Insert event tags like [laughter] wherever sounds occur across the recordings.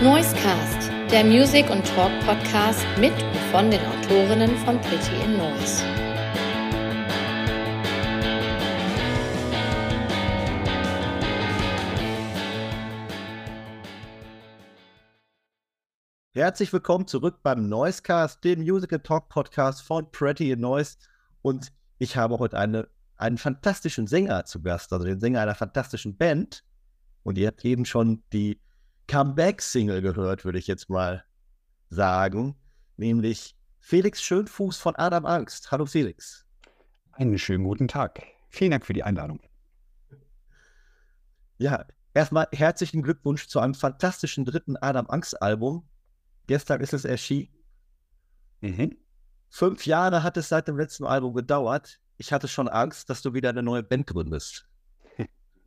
Noisecast, der Music- und Talk-Podcast mit und von den Autorinnen von Pretty in Noise. Herzlich willkommen zurück beim Noisecast, dem Musical Talk Podcast von Pretty in Noise. Und ich habe heute eine, einen fantastischen Sänger zu Gast, also den Sänger einer fantastischen Band. Und ihr habt eben schon die Comeback-Single gehört, würde ich jetzt mal sagen, nämlich Felix Schönfuß von Adam Angst. Hallo Felix. Einen schönen guten Tag. Vielen Dank für die Einladung. Ja, erstmal herzlichen Glückwunsch zu einem fantastischen dritten Adam Angst Album. Gestern ist es erschienen. Mhm. Fünf Jahre hat es seit dem letzten Album gedauert. Ich hatte schon Angst, dass du wieder eine neue Band gründest.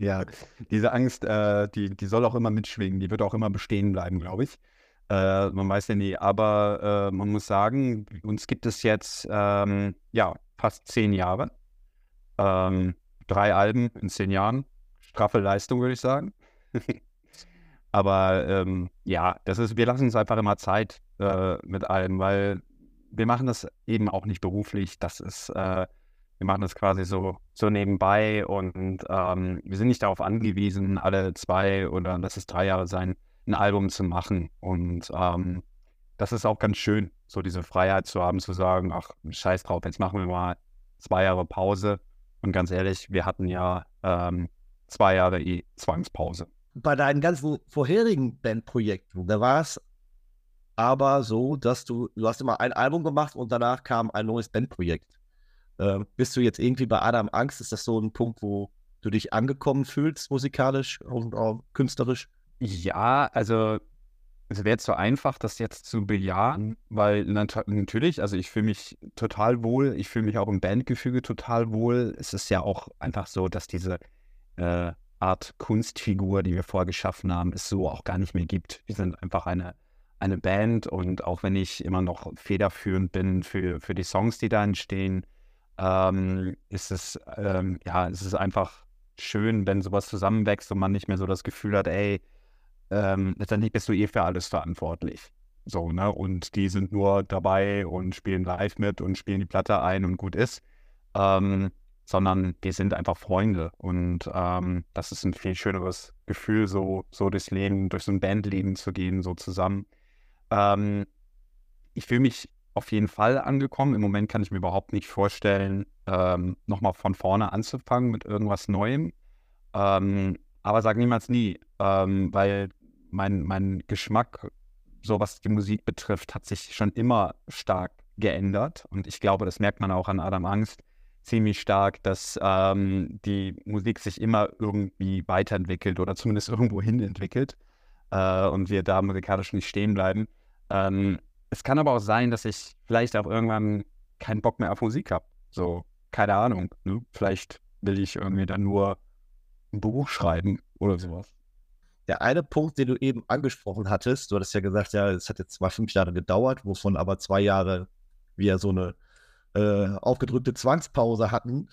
Ja, diese Angst, äh, die, die soll auch immer mitschwingen, die wird auch immer bestehen bleiben, glaube ich. Äh, man weiß ja nie, aber äh, man muss sagen, uns gibt es jetzt ähm, ja fast zehn Jahre. Ähm, drei Alben in zehn Jahren. Straffe Leistung, würde ich sagen. [laughs] aber ähm, ja, das ist, wir lassen uns einfach immer Zeit äh, mit allem, weil wir machen das eben auch nicht beruflich. Das ist äh, wir machen das quasi so, so nebenbei und ähm, wir sind nicht darauf angewiesen, alle zwei oder lass es drei Jahre sein, ein Album zu machen. Und ähm, das ist auch ganz schön, so diese Freiheit zu haben, zu sagen, ach, scheiß drauf, jetzt machen wir mal zwei Jahre Pause. Und ganz ehrlich, wir hatten ja ähm, zwei Jahre eh Zwangspause. Bei deinen ganzen vorherigen Bandprojekten, da war es aber so, dass du, du hast immer ein Album gemacht und danach kam ein neues Bandprojekt. Äh, bist du jetzt irgendwie bei Adam Angst? Ist das so ein Punkt, wo du dich angekommen fühlst, musikalisch und auch künstlerisch? Ja, also es wäre zu einfach, das jetzt zu bejahen, weil nat natürlich, also ich fühle mich total wohl, ich fühle mich auch im Bandgefüge total wohl. Es ist ja auch einfach so, dass diese äh, Art Kunstfigur, die wir vorgeschaffen haben, es so auch gar nicht mehr gibt. Wir sind einfach eine, eine Band und auch wenn ich immer noch federführend bin für, für die Songs, die da entstehen, ähm, ist es, ähm, ja, es ist einfach schön, wenn sowas zusammenwächst und man nicht mehr so das Gefühl hat, ey, ähm, letztendlich bist du eh für alles verantwortlich. So, ne? Und die sind nur dabei und spielen live mit und spielen die Platte ein und gut ist. Ähm, sondern wir sind einfach Freunde. Und ähm, das ist ein viel schöneres Gefühl, so, so durchs Leben, durch so ein Bandleben zu gehen, so zusammen. Ähm, ich fühle mich auf jeden Fall angekommen. Im Moment kann ich mir überhaupt nicht vorstellen, ähm, nochmal von vorne anzufangen mit irgendwas Neuem. Ähm, aber sag niemals nie, ähm, weil mein, mein Geschmack, so was die Musik betrifft, hat sich schon immer stark geändert. Und ich glaube, das merkt man auch an Adam Angst ziemlich stark, dass ähm, die Musik sich immer irgendwie weiterentwickelt oder zumindest irgendwo hin entwickelt äh, und wir da musikalisch nicht stehen bleiben. Ähm, es kann aber auch sein, dass ich vielleicht auch irgendwann keinen Bock mehr auf Musik habe. So, keine Ahnung. Ne? Vielleicht will ich irgendwie dann nur ein Buch schreiben oder sowas. Der eine Punkt, den du eben angesprochen hattest, du hattest ja gesagt, ja, es hat jetzt zwar fünf Jahre gedauert, wovon aber zwei Jahre wir so eine äh, aufgedrückte Zwangspause hatten.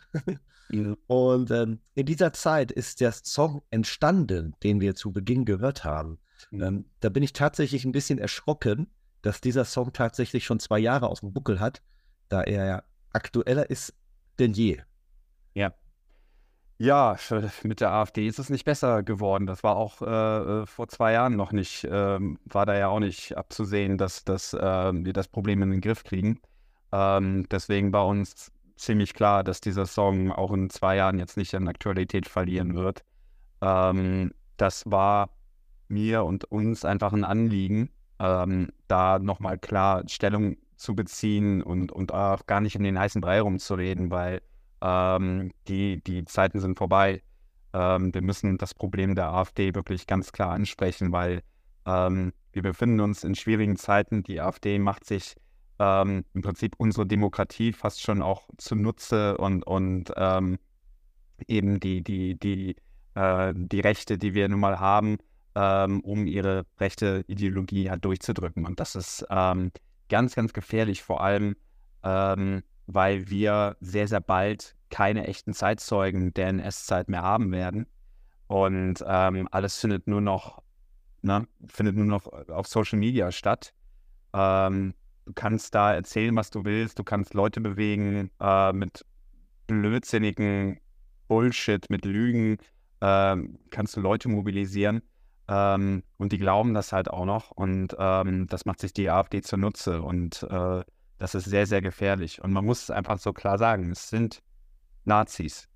ja. [laughs] Und ähm, in dieser Zeit ist der Song entstanden, den wir zu Beginn gehört haben. Mhm. Ähm, da bin ich tatsächlich ein bisschen erschrocken, dass dieser Song tatsächlich schon zwei Jahre auf dem Buckel hat, da er ja aktueller ist denn je. Ja. Ja, mit der AfD ist es nicht besser geworden. Das war auch äh, äh, vor zwei Jahren noch nicht, äh, war da ja auch nicht abzusehen, dass, dass äh, wir das Problem in den Griff kriegen. Ähm, deswegen war uns ziemlich klar, dass dieser Song auch in zwei Jahren jetzt nicht an Aktualität verlieren wird. Ähm, das war mir und uns einfach ein Anliegen, ähm, da nochmal klar Stellung zu beziehen und, und auch gar nicht in den heißen Brei rumzureden, weil ähm, die, die Zeiten sind vorbei. Ähm, wir müssen das Problem der AfD wirklich ganz klar ansprechen, weil ähm, wir befinden uns in schwierigen Zeiten. Die AfD macht sich ähm, im Prinzip unsere Demokratie fast schon auch zunutze und, und ähm, eben die, die, die, äh, die Rechte, die wir nun mal haben, ähm, um ihre rechte Ideologie halt durchzudrücken. Und das ist ähm, ganz, ganz gefährlich, vor allem, ähm, weil wir sehr, sehr bald keine echten Zeitzeugen der NS-Zeit mehr haben werden. Und ähm, alles findet nur noch ne? findet nur noch auf Social Media statt. Ähm, du kannst da erzählen, was du willst, du kannst Leute bewegen äh, mit blödsinnigen Bullshit, mit Lügen, äh, kannst du Leute mobilisieren. Ähm, und die glauben das halt auch noch. Und ähm, das macht sich die AfD zunutze. Und äh, das ist sehr, sehr gefährlich. Und man muss es einfach so klar sagen, es sind Nazis.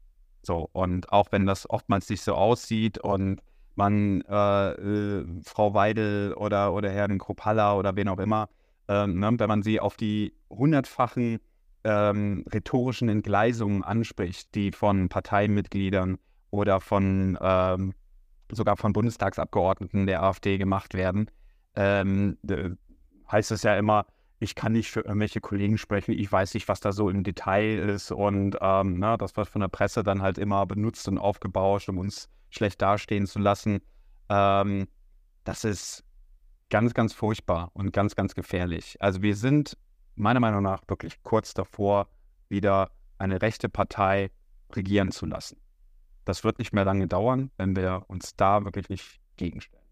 So, und auch wenn das oftmals nicht so aussieht und man äh, äh, Frau Weidel oder, oder Herrn Kropalla oder wen auch immer, ähm, ne, wenn man sie auf die hundertfachen ähm, rhetorischen Entgleisungen anspricht, die von Parteimitgliedern oder von ähm, sogar von Bundestagsabgeordneten der AfD gemacht werden, ähm, heißt es ja immer, ich kann nicht für irgendwelche Kollegen sprechen, ich weiß nicht, was da so im Detail ist und ähm, na, das wird von der Presse dann halt immer benutzt und aufgebauscht, um uns schlecht dastehen zu lassen. Ähm, das ist ganz, ganz furchtbar und ganz, ganz gefährlich. Also wir sind meiner Meinung nach wirklich kurz davor, wieder eine rechte Partei regieren zu lassen. Das wird nicht mehr lange dauern, wenn wir uns da wirklich nicht gegenstellen.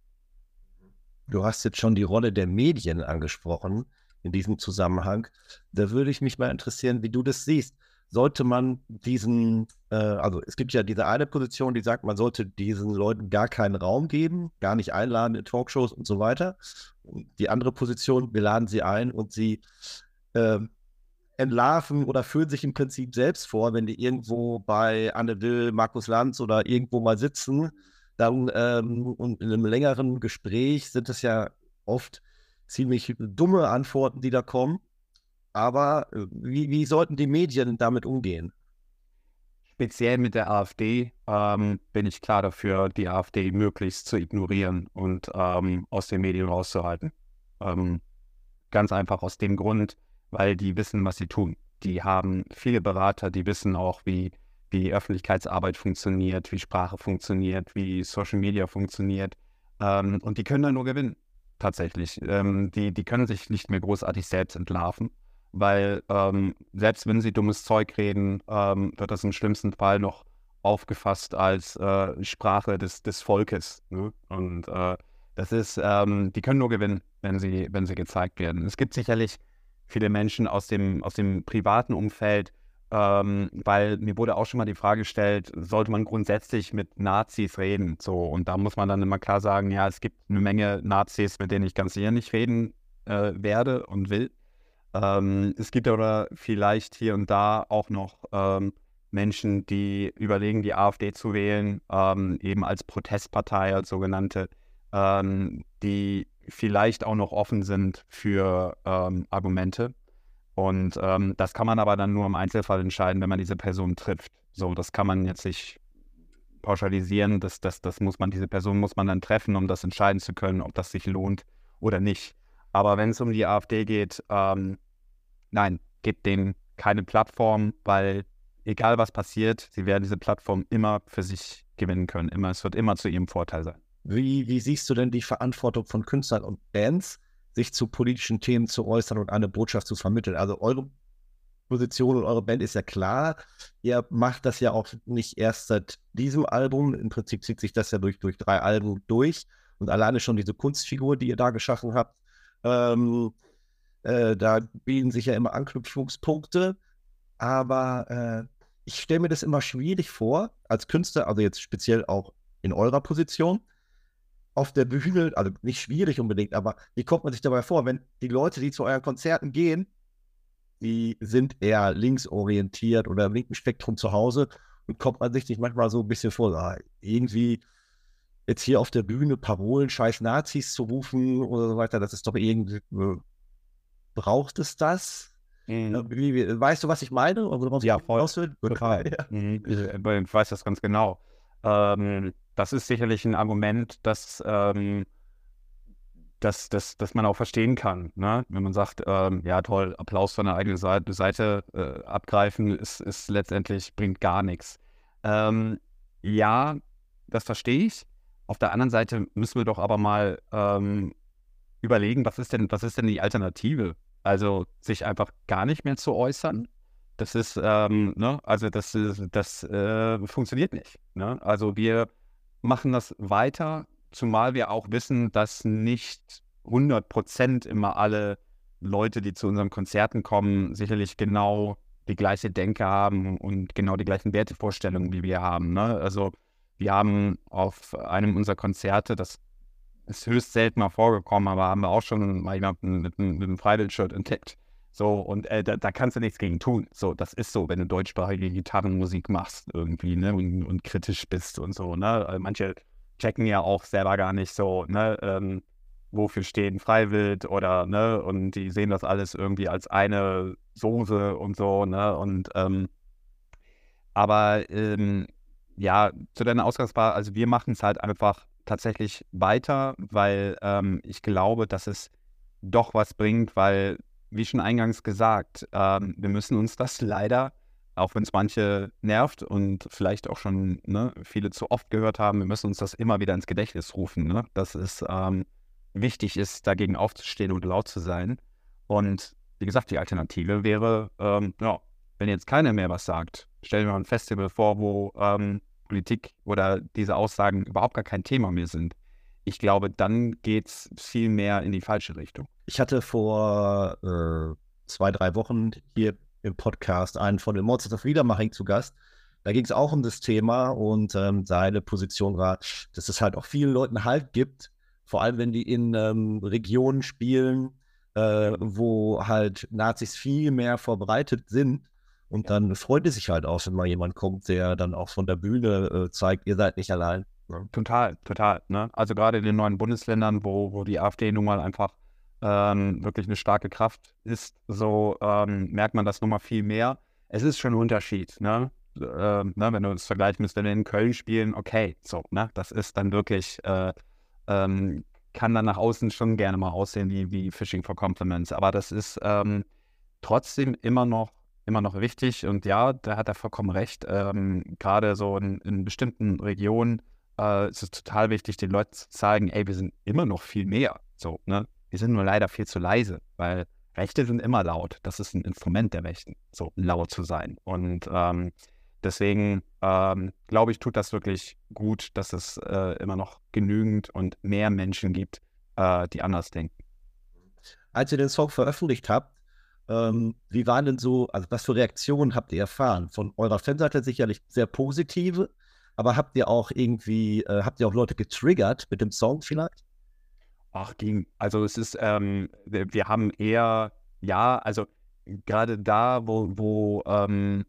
Du hast jetzt schon die Rolle der Medien angesprochen in diesem Zusammenhang. Da würde ich mich mal interessieren, wie du das siehst. Sollte man diesen, äh, also es gibt ja diese eine Position, die sagt, man sollte diesen Leuten gar keinen Raum geben, gar nicht einladen in Talkshows und so weiter. Und die andere Position, wir laden sie ein und sie äh, entlarven oder fühlen sich im Prinzip selbst vor, wenn die irgendwo bei Anne Will, Markus Lanz oder irgendwo mal sitzen. Dann ähm, und in einem längeren Gespräch sind es ja oft ziemlich dumme Antworten, die da kommen. Aber äh, wie, wie sollten die Medien damit umgehen? Speziell mit der AfD ähm, bin ich klar dafür, die AfD möglichst zu ignorieren und ähm, aus den Medien rauszuhalten. Ähm, ganz einfach aus dem Grund, weil die wissen, was sie tun. Die haben viele Berater, die wissen auch, wie, wie Öffentlichkeitsarbeit funktioniert, wie Sprache funktioniert, wie Social Media funktioniert. Ähm, und die können da nur gewinnen tatsächlich. Ähm, die, die können sich nicht mehr großartig selbst entlarven, weil ähm, selbst wenn sie dummes Zeug reden, ähm, wird das im schlimmsten Fall noch aufgefasst als äh, Sprache des, des Volkes. Ne? Und äh, das ist, ähm, die können nur gewinnen, wenn sie, wenn sie gezeigt werden. Es gibt sicherlich viele Menschen aus dem, aus dem privaten Umfeld, ähm, weil mir wurde auch schon mal die Frage gestellt, sollte man grundsätzlich mit Nazis reden? So, und da muss man dann immer klar sagen, ja, es gibt eine Menge Nazis, mit denen ich ganz sicher nicht reden äh, werde und will. Ähm, es gibt aber vielleicht hier und da auch noch ähm, Menschen, die überlegen, die AfD zu wählen, ähm, eben als Protestpartei, als sogenannte, ähm, die vielleicht auch noch offen sind für ähm, Argumente. Und ähm, das kann man aber dann nur im Einzelfall entscheiden, wenn man diese Person trifft. So, das kann man jetzt nicht pauschalisieren. Das, das, das muss man, diese Person muss man dann treffen, um das entscheiden zu können, ob das sich lohnt oder nicht. Aber wenn es um die AfD geht, ähm, nein, gebt denen keine Plattform, weil egal was passiert, sie werden diese Plattform immer für sich gewinnen können. Immer, es wird immer zu ihrem Vorteil sein. Wie, wie siehst du denn die Verantwortung von Künstlern und Bands? sich zu politischen Themen zu äußern und eine Botschaft zu vermitteln. Also eure Position und eure Band ist ja klar. Ihr macht das ja auch nicht erst seit diesem Album. Im Prinzip zieht sich das ja durch, durch drei Alben durch. Und alleine schon diese Kunstfigur, die ihr da geschaffen habt, ähm, äh, da bieten sich ja immer Anknüpfungspunkte. Aber äh, ich stelle mir das immer schwierig vor, als Künstler, also jetzt speziell auch in eurer Position, auf der Bühne, also nicht schwierig unbedingt, aber wie kommt man sich dabei vor, wenn die Leute, die zu euren Konzerten gehen, die sind eher linksorientiert oder im linken Spektrum zu Hause und kommt man sich nicht manchmal so ein bisschen vor, ah, irgendwie jetzt hier auf der Bühne Parolen, scheiß Nazis zu rufen oder so weiter, das ist doch irgendwie, äh, braucht es das? Mhm. Wie, weißt du, was ich meine? ja, voll. Total. [laughs] Ja. Mhm. Ich, ich weiß das ganz genau. Ähm, das ist sicherlich ein Argument, das, ähm, das, das, das man auch verstehen kann. Ne? Wenn man sagt, ähm, ja toll, Applaus von der eigenen Seite, Seite äh, abgreifen, ist, ist letztendlich, bringt gar nichts. Ähm, ja, das verstehe ich. Auf der anderen Seite müssen wir doch aber mal ähm, überlegen, was ist denn, was ist denn die Alternative? Also sich einfach gar nicht mehr zu äußern. Das ist, ähm, ne, also das, das äh, funktioniert nicht. Ne? Also wir machen das weiter zumal wir auch wissen, dass nicht 100 Prozent immer alle Leute, die zu unseren Konzerten kommen, sicherlich genau die gleiche Denke haben und genau die gleichen Wertevorstellungen, wie wir haben. Ne? Also wir haben auf einem unserer Konzerte, das ist höchst selten mal vorgekommen, aber haben wir auch schon mal jemanden mit, mit einem Freiwild-Shirt entdeckt. So, und äh, da, da, kannst du nichts gegen tun. So, das ist so, wenn du deutschsprachige Gitarrenmusik machst irgendwie, ne, und, und kritisch bist und so, ne. Also manche checken ja auch selber gar nicht so, ne, ähm, wofür stehen Freiwild oder, ne, und die sehen das alles irgendwie als eine Soße und so, ne, und, ähm, aber, ähm, ja, zu deiner Ausgangsfrage, also wir machen es halt einfach tatsächlich weiter, weil ähm, ich glaube, dass es doch was bringt, weil, wie schon eingangs gesagt, ähm, wir müssen uns das leider, auch wenn es manche nervt und vielleicht auch schon ne, viele zu oft gehört haben, wir müssen uns das immer wieder ins Gedächtnis rufen, ne? dass es ähm, wichtig ist, dagegen aufzustehen und laut zu sein. Und wie gesagt, die Alternative wäre, ähm, ja, wenn jetzt keiner mehr was sagt, stellen wir ein Festival vor, wo ähm, Politik oder diese Aussagen überhaupt gar kein Thema mehr sind. Ich glaube, dann geht es viel mehr in die falsche Richtung. Ich hatte vor äh, zwei, drei Wochen hier im Podcast einen von den Monsters of Wiedermaching zu Gast. Da ging es auch um das Thema und ähm, seine Position war, dass es halt auch vielen Leuten Halt gibt, vor allem wenn die in ähm, Regionen spielen, äh, wo halt Nazis viel mehr verbreitet sind und dann freut es sich halt auch, wenn mal jemand kommt, der dann auch von der Bühne äh, zeigt, ihr seid nicht allein. Ne? Total, total. Ne? Also gerade in den neuen Bundesländern, wo, wo die AfD nun mal einfach ähm, wirklich eine starke Kraft ist, so ähm, merkt man das nun mal viel mehr. Es ist schon ein Unterschied, ne? Äh, ne? wenn du es vergleichen müsst, wenn wir in Köln spielen, okay, so, ne? Das ist dann wirklich, äh, ähm, kann dann nach außen schon gerne mal aussehen wie, wie Fishing for Compliments. Aber das ist ähm, trotzdem immer noch immer noch wichtig. Und ja, da hat er vollkommen recht. Ähm, Gerade so in, in, bestimmten Regionen äh, ist total wichtig, den Leuten zu zeigen, ey, wir sind immer noch viel mehr. So, ne? Wir sind nur leider viel zu leise, weil Rechte sind immer laut. Das ist ein Instrument der Rechten, so laut zu sein. Und ähm, deswegen ähm, glaube ich, tut das wirklich gut, dass es äh, immer noch genügend und mehr Menschen gibt, äh, die anders denken. Als ihr den Song veröffentlicht habt, ähm, wie waren denn so, also was für Reaktionen habt ihr erfahren? Von eurer Fanseite sicherlich sehr positive, aber habt ihr auch irgendwie, äh, habt ihr auch Leute getriggert mit dem Song vielleicht? Ach, ging. Also es ist, ähm, wir haben eher, ja, also gerade da, wo, wo, ähm,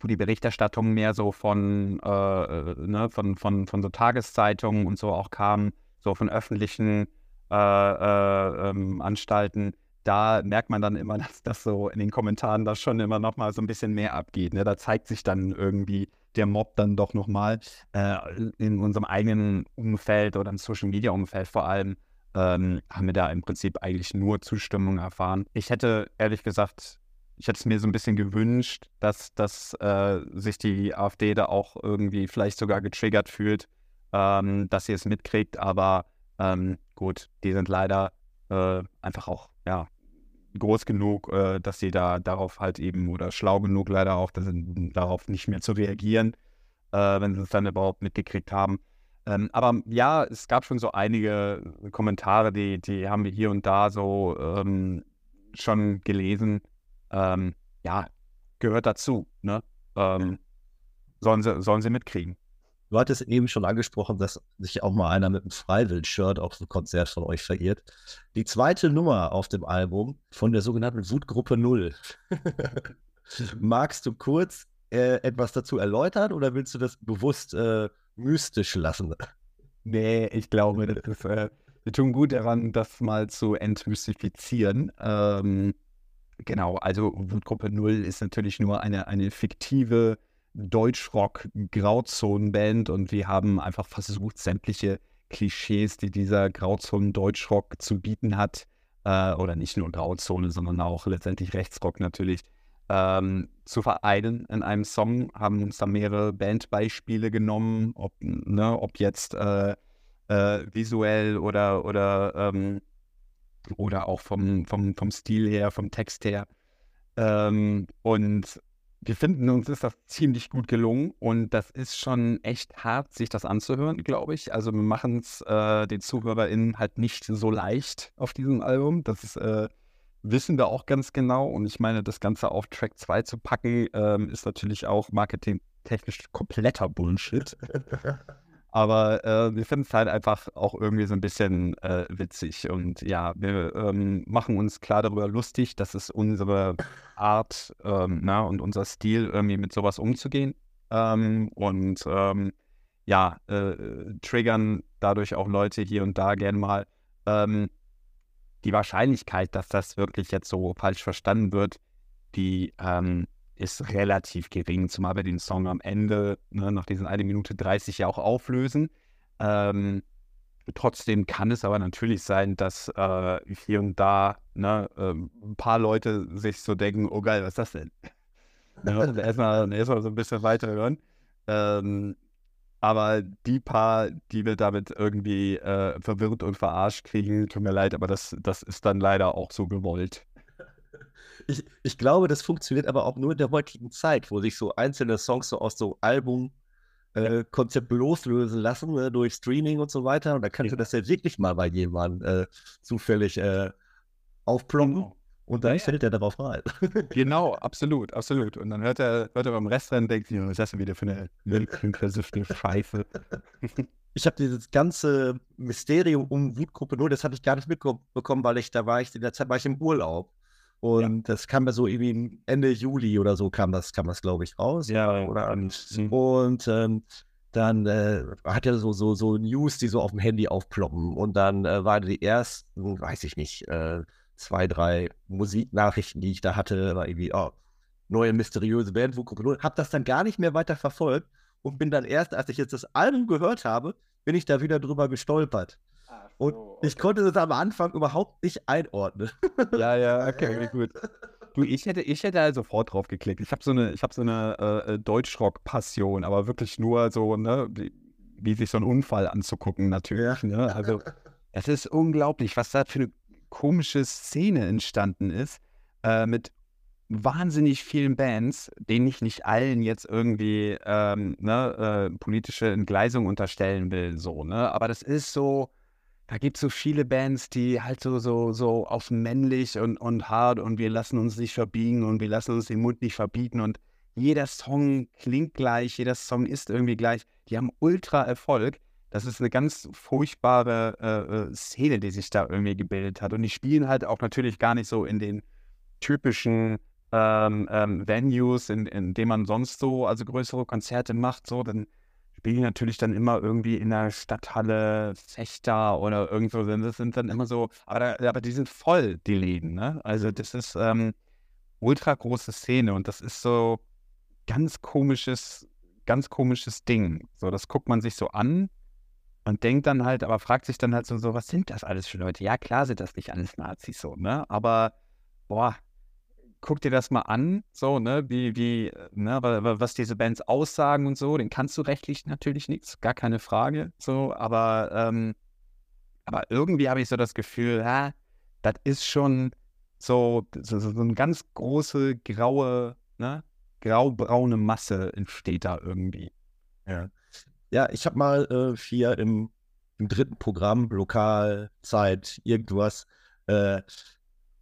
wo die Berichterstattung mehr so von, äh, äh, ne, von, von, von so Tageszeitungen und so auch kam, so von öffentlichen äh, äh ähm, Anstalten, da merkt man dann immer, [laughs] dass das so in den Kommentaren da schon immer noch mal so ein bisschen mehr abgeht. Ne? Da zeigt sich dann irgendwie der Mob dann doch noch mal äh, in unserem eigenen Umfeld oder im Social-Media-Umfeld vor allem ähm, haben wir da im Prinzip eigentlich nur Zustimmung erfahren. Ich hätte ehrlich gesagt, ich hätte es mir so ein bisschen gewünscht, dass, dass äh, sich die AfD da auch irgendwie vielleicht sogar getriggert fühlt, ähm, dass sie es mitkriegt. Aber ähm, gut, die sind leider äh, einfach auch ja, groß genug, äh, dass sie da darauf halt eben oder schlau genug leider auch, dass sie darauf nicht mehr zu reagieren, äh, wenn sie es dann überhaupt mitgekriegt haben. Ähm, aber ja, es gab schon so einige Kommentare, die, die haben wir hier und da so ähm, schon gelesen. Ähm, ja, gehört dazu. Ne? Ähm, sollen, sie, sollen sie mitkriegen. Du hattest eben schon angesprochen, dass sich auch mal einer mit einem Freiwild-Shirt auf ein Konzert von euch verirrt. Die zweite Nummer auf dem Album von der sogenannten Wutgruppe Null. [laughs] Magst du kurz äh, etwas dazu erläutern oder willst du das bewusst äh, mystisch lassen? Nee, ich glaube, das ist, äh, wir tun gut daran, das mal zu entmystifizieren. Ähm, genau, also Wutgruppe Null ist natürlich nur eine, eine fiktive Deutschrock-Grauzonenband und wir haben einfach versucht, sämtliche Klischees, die dieser Grauzonen-Deutschrock zu bieten hat, äh, oder nicht nur Grauzone, sondern auch letztendlich Rechtsrock natürlich, ähm, zu vereinen in einem Song, haben uns da mehrere Bandbeispiele genommen, ob, ne, ob jetzt äh, äh, visuell oder, oder, ähm, oder auch vom, vom, vom Stil her, vom Text her. Ähm, und wir finden uns ist das ziemlich gut gelungen und das ist schon echt hart, sich das anzuhören, glaube ich. Also wir machen es äh, den ZuhörerInnen halt nicht so leicht auf diesem Album. Das ist, äh, wissen wir auch ganz genau. Und ich meine, das Ganze auf Track 2 zu packen, ähm, ist natürlich auch marketingtechnisch kompletter Bullshit. [laughs] Aber äh, wir finden es halt einfach auch irgendwie so ein bisschen äh, witzig. Und ja, wir ähm, machen uns klar darüber lustig, dass es unsere Art ähm, na, und unser Stil, irgendwie mit sowas umzugehen. Ähm, und ähm, ja, äh, triggern dadurch auch Leute hier und da gern mal. Ähm, die Wahrscheinlichkeit, dass das wirklich jetzt so falsch verstanden wird, die ähm, ist relativ gering, zumal wir den Song am Ende, ne, nach diesen 1 Minute 30 ja auch auflösen. Ähm, trotzdem kann es aber natürlich sein, dass äh, hier und da ne, äh, ein paar Leute sich so denken, oh geil, was ist das denn? [laughs] ne, erstmal, erstmal so ein bisschen weiter hören. Ähm, aber die paar, die wir damit irgendwie äh, verwirrt und verarscht kriegen, tut mir leid, aber das, das ist dann leider auch so gewollt. Ich, ich glaube, das funktioniert aber auch nur in der heutigen Zeit, wo sich so einzelne Songs so aus so Album äh, Konzept loslösen lassen ne, durch Streaming und so weiter. Und da kannst du das ja wirklich mal bei jemandem äh, zufällig äh, aufploppen. Genau. Und dann ja, fällt er darauf rein. genau, [laughs] absolut, absolut. Und dann hört er, hört er beim Restaurant und denkt, was ist das denn wieder für eine milchinklusive Scheiße? [laughs] ich habe dieses ganze Mysterium um Wutgruppe nur, das hatte ich gar nicht mitbekommen, weil ich da war ich in der Zeit war ich im Urlaub. Und ja. das kam ja so irgendwie Ende Juli oder so kam das, kam das, glaube ich, raus. Ja, oder und, mhm. und ähm, dann äh, hat er so, so, so News, die so auf dem Handy aufploppen. Und dann äh, waren die ersten, weiß ich nicht, äh, zwei, drei Musiknachrichten, die ich da hatte, war irgendwie, oh, neue mysteriöse Band, wo hab das dann gar nicht mehr weiter verfolgt und bin dann erst, als ich jetzt das Album gehört habe, bin ich da wieder drüber gestolpert. Und okay. ich konnte das am Anfang überhaupt nicht einordnen. Ja, ja, [laughs] okay, gut. Du, ich hätte, ich hätte halt sofort drauf geklickt. Ich habe so eine, ich habe so eine äh, äh, Deutschrock-Passion, aber wirklich nur so, ne, wie, wie, sich so ein Unfall anzugucken, natürlich. Ja. Ne? Also, es ist unglaublich, was da für eine komische Szene entstanden ist, äh, mit wahnsinnig vielen Bands, denen ich nicht allen jetzt irgendwie ähm, ne, äh, politische Entgleisung unterstellen will, so, ne? Aber das ist so, da gibt es so viele Bands, die halt so, so, so auf männlich und, und hart und wir lassen uns nicht verbiegen und wir lassen uns den Mund nicht verbieten und jeder Song klingt gleich, jeder Song ist irgendwie gleich. Die haben ultra Erfolg. Das ist eine ganz furchtbare äh, äh Szene, die sich da irgendwie gebildet hat. Und die spielen halt auch natürlich gar nicht so in den typischen ähm, ähm, Venues, in, in denen man sonst so, also größere Konzerte macht, so, dann spielen natürlich dann immer irgendwie in der Stadthalle Fechter oder irgendwo. Das sind dann immer so, aber, aber die sind voll, die Läden, ne? Also das ist ähm, ultra große Szene und das ist so ganz komisches, ganz komisches Ding. So, das guckt man sich so an und denkt dann halt, aber fragt sich dann halt so, so was sind das alles für Leute? Ja, klar sind das nicht alles Nazis so, ne? Aber boah, guck dir das mal an, so, ne, wie, wie, ne, was diese Bands aussagen und so, den kannst du rechtlich natürlich nichts, gar keine Frage, so, aber, ähm, aber irgendwie habe ich so das Gefühl, ha, das ist schon so, so, so eine ganz große graue, ne, graubraune Masse entsteht da irgendwie. Ja, ja ich habe mal äh, hier im, im dritten Programm, Lokal, Zeit, irgendwas, äh,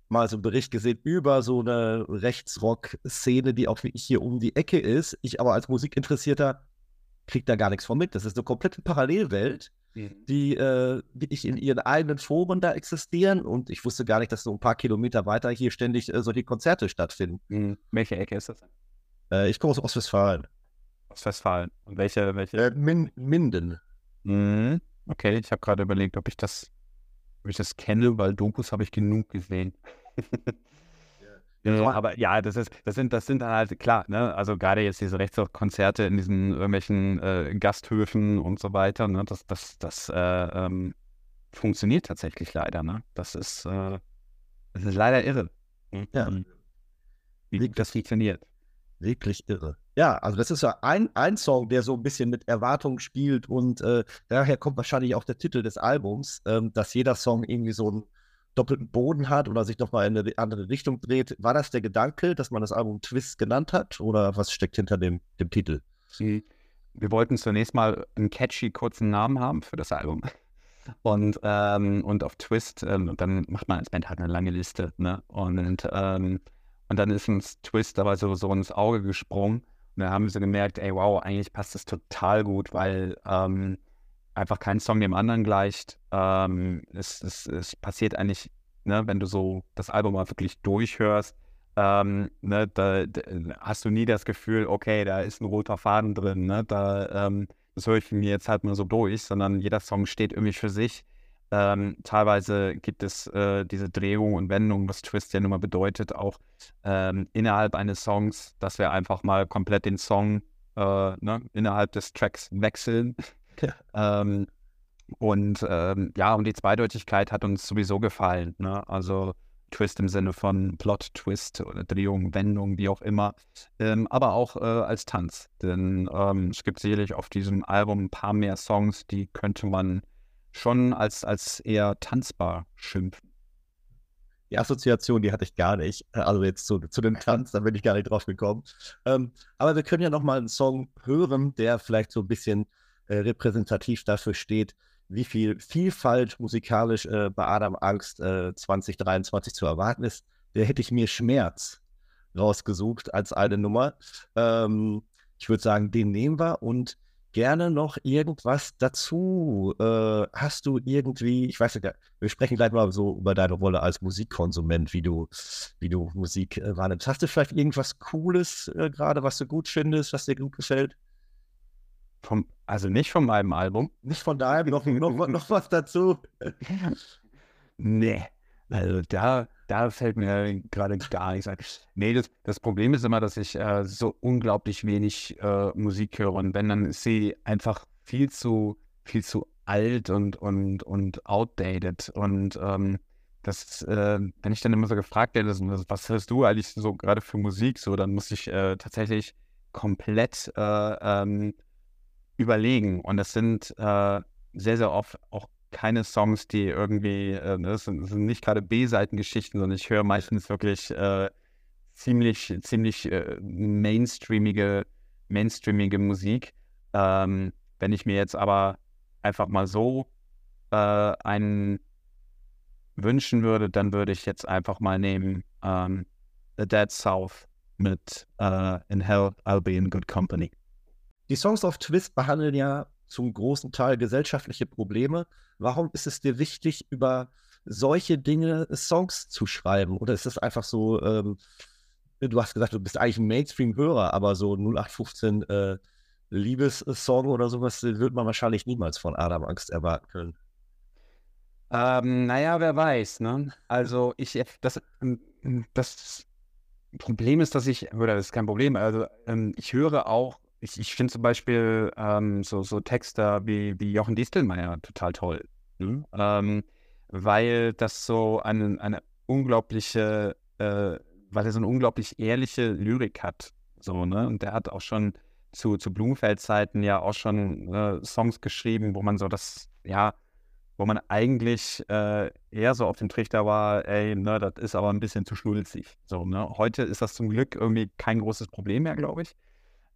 mal so einen Bericht gesehen über so eine Rechtsrock-Szene, die auch wirklich hier um die Ecke ist. Ich aber als Musikinteressierter kriege da gar nichts von mit. Das ist eine komplette Parallelwelt, mhm. die äh, wirklich in ihren eigenen Foren da existieren. Und ich wusste gar nicht, dass so ein paar Kilometer weiter hier ständig äh, solche Konzerte stattfinden. Mhm. Welche Ecke ist das? Äh, ich komme aus Ostwestfalen. Ostwestfalen. Und welche? welche? Äh, Min Minden. Mhm. Okay, ich habe gerade überlegt, ob ich das ob ich das kenne, weil Dokus habe ich genug gesehen. [laughs] ja, aber ja, das ist, das sind, das sind dann halt klar, ne? Also gerade jetzt diese Rechtskonzerte in diesen irgendwelchen äh, Gasthöfen und so weiter, ne? Das, das, das äh, ähm, funktioniert tatsächlich leider, ne? Das ist, äh, das ist leider irre. Ja. Wie das funktioniert. Wirklich irre. Ja, also das ist ja ein, ein Song, der so ein bisschen mit Erwartungen spielt und äh, daher kommt wahrscheinlich auch der Titel des Albums, ähm, dass jeder Song irgendwie so ein doppelten Boden hat oder sich nochmal in eine andere Richtung dreht. War das der Gedanke, dass man das Album Twist genannt hat oder was steckt hinter dem, dem Titel? Wir wollten zunächst mal einen catchy kurzen Namen haben für das Album. [laughs] Und, ähm, und auf Twist, ähm, dann macht man als Band halt eine lange Liste. Ne? Und, ähm, und dann ist uns Twist aber so, so ins Auge gesprungen. Und dann haben sie gemerkt, ey, wow, eigentlich passt das total gut, weil ähm, einfach kein Song dem anderen gleicht. Ähm, es, es, es passiert eigentlich, ne, wenn du so das Album mal wirklich durchhörst, ähm, ne, da, da, hast du nie das Gefühl, okay, da ist ein roter Faden drin, ne, da, ähm, das höre ich mir jetzt halt mal so durch, sondern jeder Song steht irgendwie für sich. Ähm, teilweise gibt es äh, diese Drehung und Wendung, was Twist ja nun mal bedeutet, auch ähm, innerhalb eines Songs, dass wir einfach mal komplett den Song äh, ne, innerhalb des Tracks wechseln ähm, und ähm, ja, und die Zweideutigkeit hat uns sowieso gefallen. Ne? Also Twist im Sinne von Plot-Twist oder Drehung, Wendung, wie auch immer. Ähm, aber auch äh, als Tanz. Denn ähm, es gibt sicherlich auf diesem Album ein paar mehr Songs, die könnte man schon als, als eher tanzbar schimpfen. Die Assoziation, die hatte ich gar nicht. Also jetzt zu, zu dem Tanz, da bin ich gar nicht drauf gekommen. Ähm, aber wir können ja noch mal einen Song hören, der vielleicht so ein bisschen äh, repräsentativ dafür steht, wie viel Vielfalt musikalisch äh, bei Adam Angst äh, 2023 zu erwarten ist. Der hätte ich mir Schmerz rausgesucht als eine Nummer. Ähm, ich würde sagen, den nehmen wir und gerne noch irgendwas dazu. Äh, hast du irgendwie, ich weiß nicht, wir sprechen gleich mal so über deine Rolle als Musikkonsument, wie du, wie du Musik äh, wahrnimmst. Hast du vielleicht irgendwas Cooles äh, gerade, was du gut findest, was dir gut gefällt? Vom, also nicht von meinem Album. Nicht von deinem, noch, noch, noch was dazu. [laughs] nee. Also da, da fällt mir gerade gar nichts ein. Nee, das, das Problem ist immer, dass ich äh, so unglaublich wenig äh, Musik höre. Und wenn, dann ist sie einfach viel zu, viel zu alt und, und, und outdated. Und ähm, das, äh, wenn ich dann immer so gefragt werde, was hörst du eigentlich so gerade für Musik, so, dann muss ich äh, tatsächlich komplett äh, ähm, überlegen. Und das sind äh, sehr, sehr oft auch keine Songs, die irgendwie, äh, ne, das, sind, das, sind, nicht gerade B-Seitengeschichten, sondern ich höre meistens wirklich äh, ziemlich, ziemlich äh, mainstreamige, mainstreamige Musik. Ähm, wenn ich mir jetzt aber einfach mal so äh, einen wünschen würde, dann würde ich jetzt einfach mal nehmen ähm, The Dead South mit uh, In Hell I'll Be in Good Company. Die Songs of Twist behandeln ja zum großen Teil gesellschaftliche Probleme. Warum ist es dir wichtig, über solche Dinge Songs zu schreiben? Oder ist es einfach so, ähm, du hast gesagt, du bist eigentlich ein Mainstream-Hörer, aber so 0815 äh, Liebessong oder sowas wird man wahrscheinlich niemals von Adam Angst erwarten können. Ähm, naja, wer weiß, ne? Also ich, das, das Problem ist, dass ich, oder das ist kein Problem, also ähm, ich höre auch ich, ich finde zum Beispiel ähm, so, so Texter wie, wie Jochen Distelmeier total toll. Ne? Ähm, weil das so eine, eine unglaubliche, äh, weil er so eine unglaublich ehrliche Lyrik hat. So, ne? Und der hat auch schon zu, zu Blumenfeld-Zeiten ja auch schon äh, Songs geschrieben, wo man so das, ja, wo man eigentlich äh, eher so auf dem Trichter war, ey, ne, das ist aber ein bisschen zu schnulzig. So, ne? Heute ist das zum Glück irgendwie kein großes Problem mehr, glaube ich.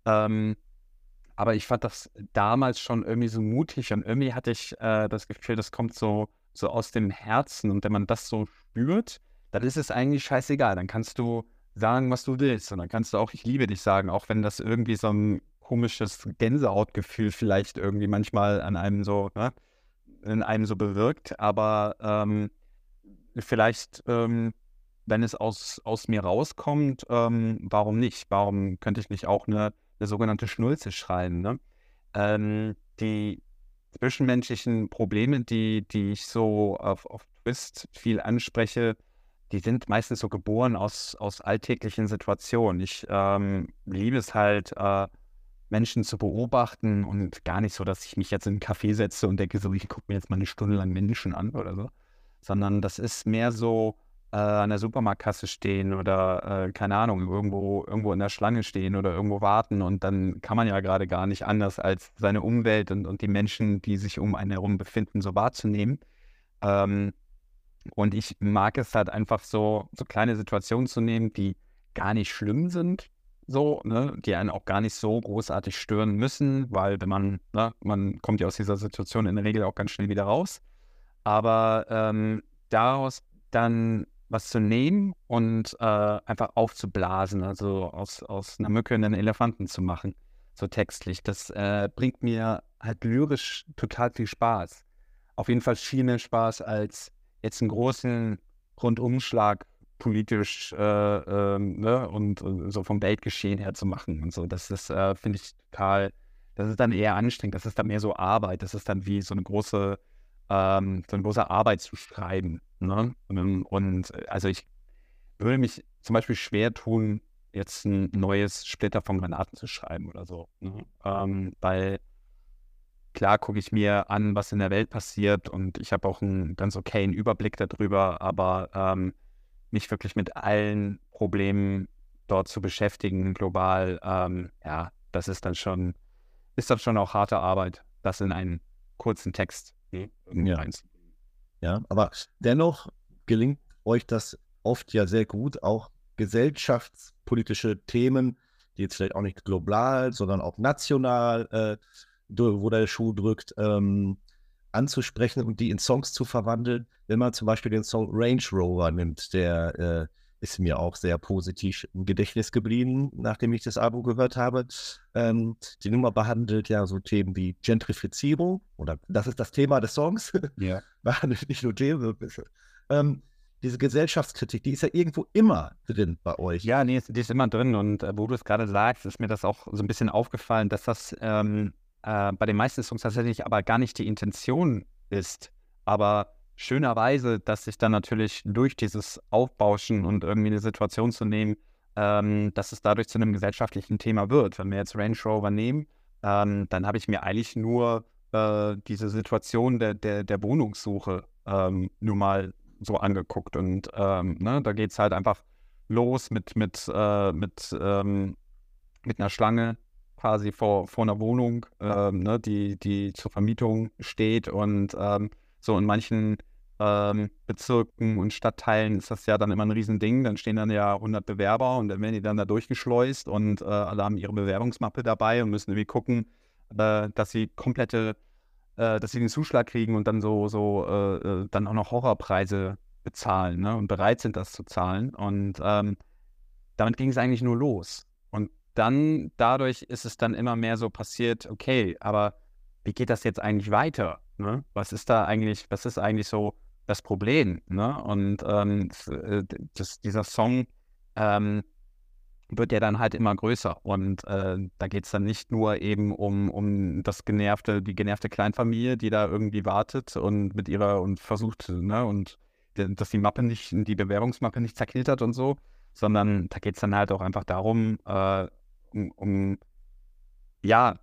Ähm, aber ich fand das damals schon irgendwie so mutig und irgendwie hatte ich äh, das Gefühl, das kommt so, so aus dem Herzen und wenn man das so spürt, dann ist es eigentlich scheißegal. Dann kannst du sagen, was du willst und dann kannst du auch ich liebe dich sagen, auch wenn das irgendwie so ein komisches Gänsehautgefühl vielleicht irgendwie manchmal an einem so, ne, in einem so bewirkt, aber ähm, vielleicht ähm, wenn es aus, aus mir rauskommt, ähm, warum nicht? Warum könnte ich nicht auch eine eine sogenannte Schnulze schreiben. Ne? Ähm, die zwischenmenschlichen Probleme, die, die ich so auf, auf Twist viel anspreche, die sind meistens so geboren aus, aus alltäglichen Situationen. Ich ähm, liebe es halt, äh, Menschen zu beobachten und gar nicht so, dass ich mich jetzt in einen Café setze und denke so, ich gucke mir jetzt mal eine Stunde lang Menschen an oder so, sondern das ist mehr so, äh, an der Supermarktkasse stehen oder äh, keine Ahnung, irgendwo, irgendwo in der Schlange stehen oder irgendwo warten und dann kann man ja gerade gar nicht anders, als seine Umwelt und, und die Menschen, die sich um einen herum befinden, so wahrzunehmen. Ähm, Und ich mag es halt einfach so, so kleine Situationen zu nehmen, die gar nicht schlimm sind, so, ne, die einen auch gar nicht so großartig stören müssen, weil wenn man, ne, man kommt ja aus dieser Situation in der Regel auch ganz schnell wieder raus. Aber ähm, daraus dann was zu nehmen und äh, einfach aufzublasen, also aus, aus einer Mücke einen Elefanten zu machen, so textlich, das äh, bringt mir halt lyrisch total viel Spaß. Auf jeden Fall viel mehr Spaß als jetzt einen großen Rundumschlag politisch äh, äh, ne, und, und, so vom Weltgeschehen her zu machen und so. Das ist, äh, finde ich, total, das ist dann eher anstrengend, das ist dann mehr so Arbeit, das ist dann wie so eine große, ähm, so eine große Arbeit zu schreiben. Ne? Und, und äh, also ich würde mich zum Beispiel schwer tun, jetzt ein neues Splitter von Granaten zu schreiben oder so. Ne? Ähm, weil klar gucke ich mir an, was in der Welt passiert und ich habe auch einen ganz okayen Überblick darüber, aber ähm, mich wirklich mit allen Problemen dort zu beschäftigen, global, ähm, ja, das ist dann schon, ist dann schon auch harte Arbeit, das in einen kurzen Text ne, ja. reinzubringen. Ja, aber dennoch gelingt euch das oft ja sehr gut, auch gesellschaftspolitische Themen, die jetzt vielleicht auch nicht global, sondern auch national, äh, wo der Schuh drückt, ähm, anzusprechen und die in Songs zu verwandeln. Wenn man zum Beispiel den Song Range Rover nimmt, der äh, ist mir auch sehr positiv im Gedächtnis geblieben, nachdem ich das Album gehört habe. Ähm, die Nummer behandelt ja so Themen wie Gentrifizierung, oder das ist das Thema des Songs. [laughs] Ja. behandelt nicht nur Themen. Ähm, diese Gesellschaftskritik, die ist ja irgendwo immer drin bei euch. Ja, nee, die ist immer drin. Und äh, wo du es gerade sagst, ist mir das auch so ein bisschen aufgefallen, dass das ähm, äh, bei den meisten Songs tatsächlich aber gar nicht die Intention ist. Aber schönerweise, dass sich dann natürlich durch dieses Aufbauschen und irgendwie eine Situation zu nehmen, ähm, dass es dadurch zu einem gesellschaftlichen Thema wird. Wenn wir jetzt Range Rover nehmen, ähm, dann habe ich mir eigentlich nur äh, diese Situation der, der, der Wohnungssuche ähm, nur mal so angeguckt. Und ähm, ne, da geht es halt einfach los mit, mit, äh, mit, ähm, mit einer Schlange quasi vor, vor einer Wohnung, ähm, ne, die, die zur Vermietung steht. Und ähm, so in manchen ähm, Bezirken und Stadtteilen ist das ja dann immer ein Riesending. Dann stehen dann ja 100 Bewerber und dann werden die dann da durchgeschleust und äh, alle haben ihre Bewerbungsmappe dabei und müssen irgendwie gucken, äh, dass sie komplette, äh, dass sie den Zuschlag kriegen und dann so, so äh, äh, dann auch noch Horrorpreise bezahlen ne, und bereit sind, das zu zahlen. Und ähm, damit ging es eigentlich nur los. Und dann dadurch ist es dann immer mehr so passiert, okay, aber wie geht das jetzt eigentlich weiter? Ne? Was ist da eigentlich, was ist eigentlich so das Problem? Ne? Und ähm, äh, das, dieser Song ähm, wird ja dann halt immer größer. Und äh, da geht es dann nicht nur eben um, um das genervte, die genervte Kleinfamilie, die da irgendwie wartet und mit ihrer und versucht, ne, und dass die Mappe nicht, die Bewerbungsmappe nicht zerknittert und so, sondern da geht es dann halt auch einfach darum, äh, um, um ja,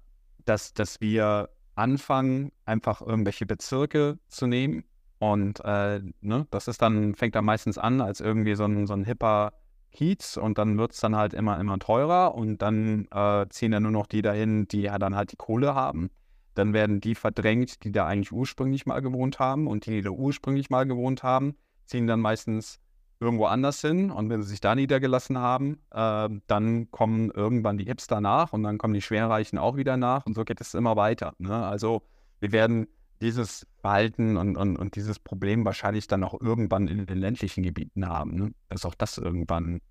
dass, dass wir anfangen, einfach irgendwelche Bezirke zu nehmen. Und äh, ne, das ist dann, fängt dann meistens an als irgendwie so ein, so ein hipper Kiez und dann wird es dann halt immer, immer teurer und dann äh, ziehen dann nur noch die dahin, die ja dann halt die Kohle haben. Dann werden die verdrängt, die da eigentlich ursprünglich mal gewohnt haben und die, die da ursprünglich mal gewohnt haben, ziehen dann meistens irgendwo anders hin und wenn sie sich da niedergelassen haben, äh, dann kommen irgendwann die Hipster nach und dann kommen die Schwerreichen auch wieder nach und so geht es immer weiter. Ne? Also wir werden dieses Verhalten und, und, und dieses Problem wahrscheinlich dann auch irgendwann in den ländlichen Gebieten haben, ne? dass auch das irgendwann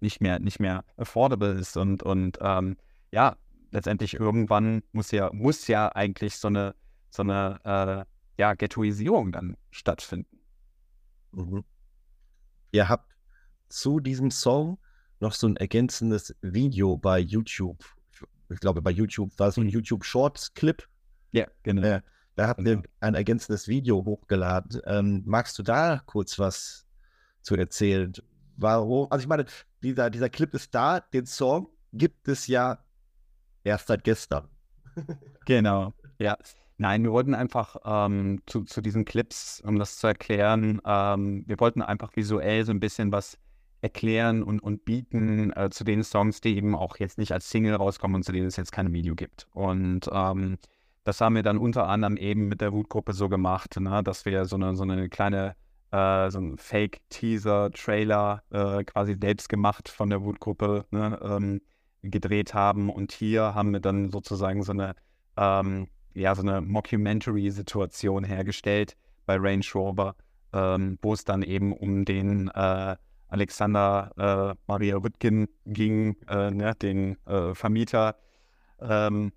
nicht mehr, nicht mehr affordable ist und, und ähm, ja, letztendlich irgendwann muss ja, muss ja eigentlich so eine, so eine äh, ja, Ghettoisierung dann stattfinden. Mhm ihr habt zu diesem Song noch so ein ergänzendes Video bei YouTube. Ich glaube, bei YouTube war es so ein mhm. YouTube Shorts Clip. Ja, genau. Äh, da habt ihr genau. ein ergänzendes Video hochgeladen. Ähm, magst du da kurz was zu erzählen? Warum? Also ich meine, dieser, dieser Clip ist da, den Song gibt es ja erst seit gestern. [laughs] genau, ja. Nein, wir wollten einfach ähm, zu, zu diesen Clips, um das zu erklären, ähm, wir wollten einfach visuell so ein bisschen was erklären und, und bieten äh, zu den Songs, die eben auch jetzt nicht als Single rauskommen und zu denen es jetzt kein Video gibt. Und ähm, das haben wir dann unter anderem eben mit der Wutgruppe so gemacht, ne, dass wir so eine, so eine kleine äh, so ein Fake-Teaser, Trailer äh, quasi selbst gemacht von der Wutgruppe ne, ähm, gedreht haben. Und hier haben wir dann sozusagen so eine, ähm, ja, so eine Mockumentary-Situation hergestellt bei Range Rover, ähm, wo es dann eben um den äh, Alexander äh, Maria Rüttgen ging, äh, ne, den äh, Vermieter. Ähm,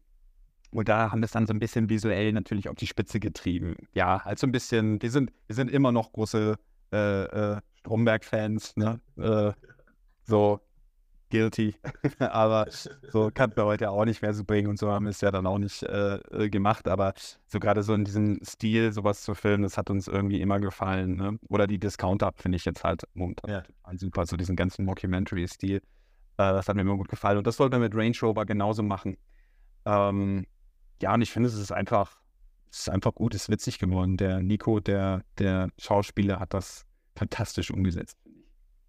und da haben wir es dann so ein bisschen visuell natürlich auf die Spitze getrieben. Ja, halt so ein bisschen, wir sind, wir sind immer noch große äh, äh, Stromberg-Fans, ne? Äh, so guilty. [laughs] aber so kann man heute auch nicht mehr so bringen und so haben wir es ja dann auch nicht äh, äh, gemacht. Aber so gerade so in diesem Stil sowas zu filmen, das hat uns irgendwie immer gefallen. Ne? Oder die Discounter finde ich jetzt halt momentan ja. super, so diesen ganzen Mockumentary-Stil. Äh, das hat mir immer gut gefallen. Und das wollten wir mit Range Rover genauso machen. Ähm, ja, und ich finde, es ist einfach, es ist einfach gut, es ist witzig geworden. Der Nico, der, der Schauspieler, hat das fantastisch umgesetzt.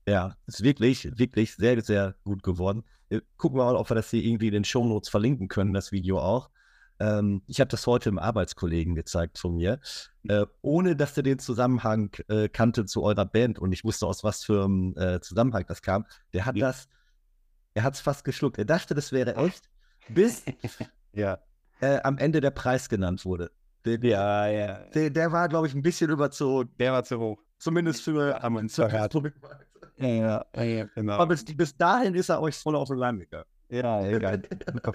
Ja, ist wirklich, wirklich sehr, sehr gut geworden. Äh, gucken wir mal, ob wir das hier irgendwie in den Shownotes verlinken können, das Video auch. Ähm, ich habe das heute im Arbeitskollegen gezeigt von mir, äh, ohne dass er den Zusammenhang äh, kannte zu eurer Band und ich wusste, aus was für einem äh, Zusammenhang das kam. Der hat ja. das, er hat es fast geschluckt. Er dachte, das wäre echt, bis [laughs] ja äh, am Ende der Preis genannt wurde. Der, ja, ja. Der, der war, glaube ich, ein bisschen überzogen. Der war zu hoch. Zumindest für uns verhört. Ja, ja, genau. Aber bis, bis dahin ist er euch voll auf den Leim gegangen. Ja, egal.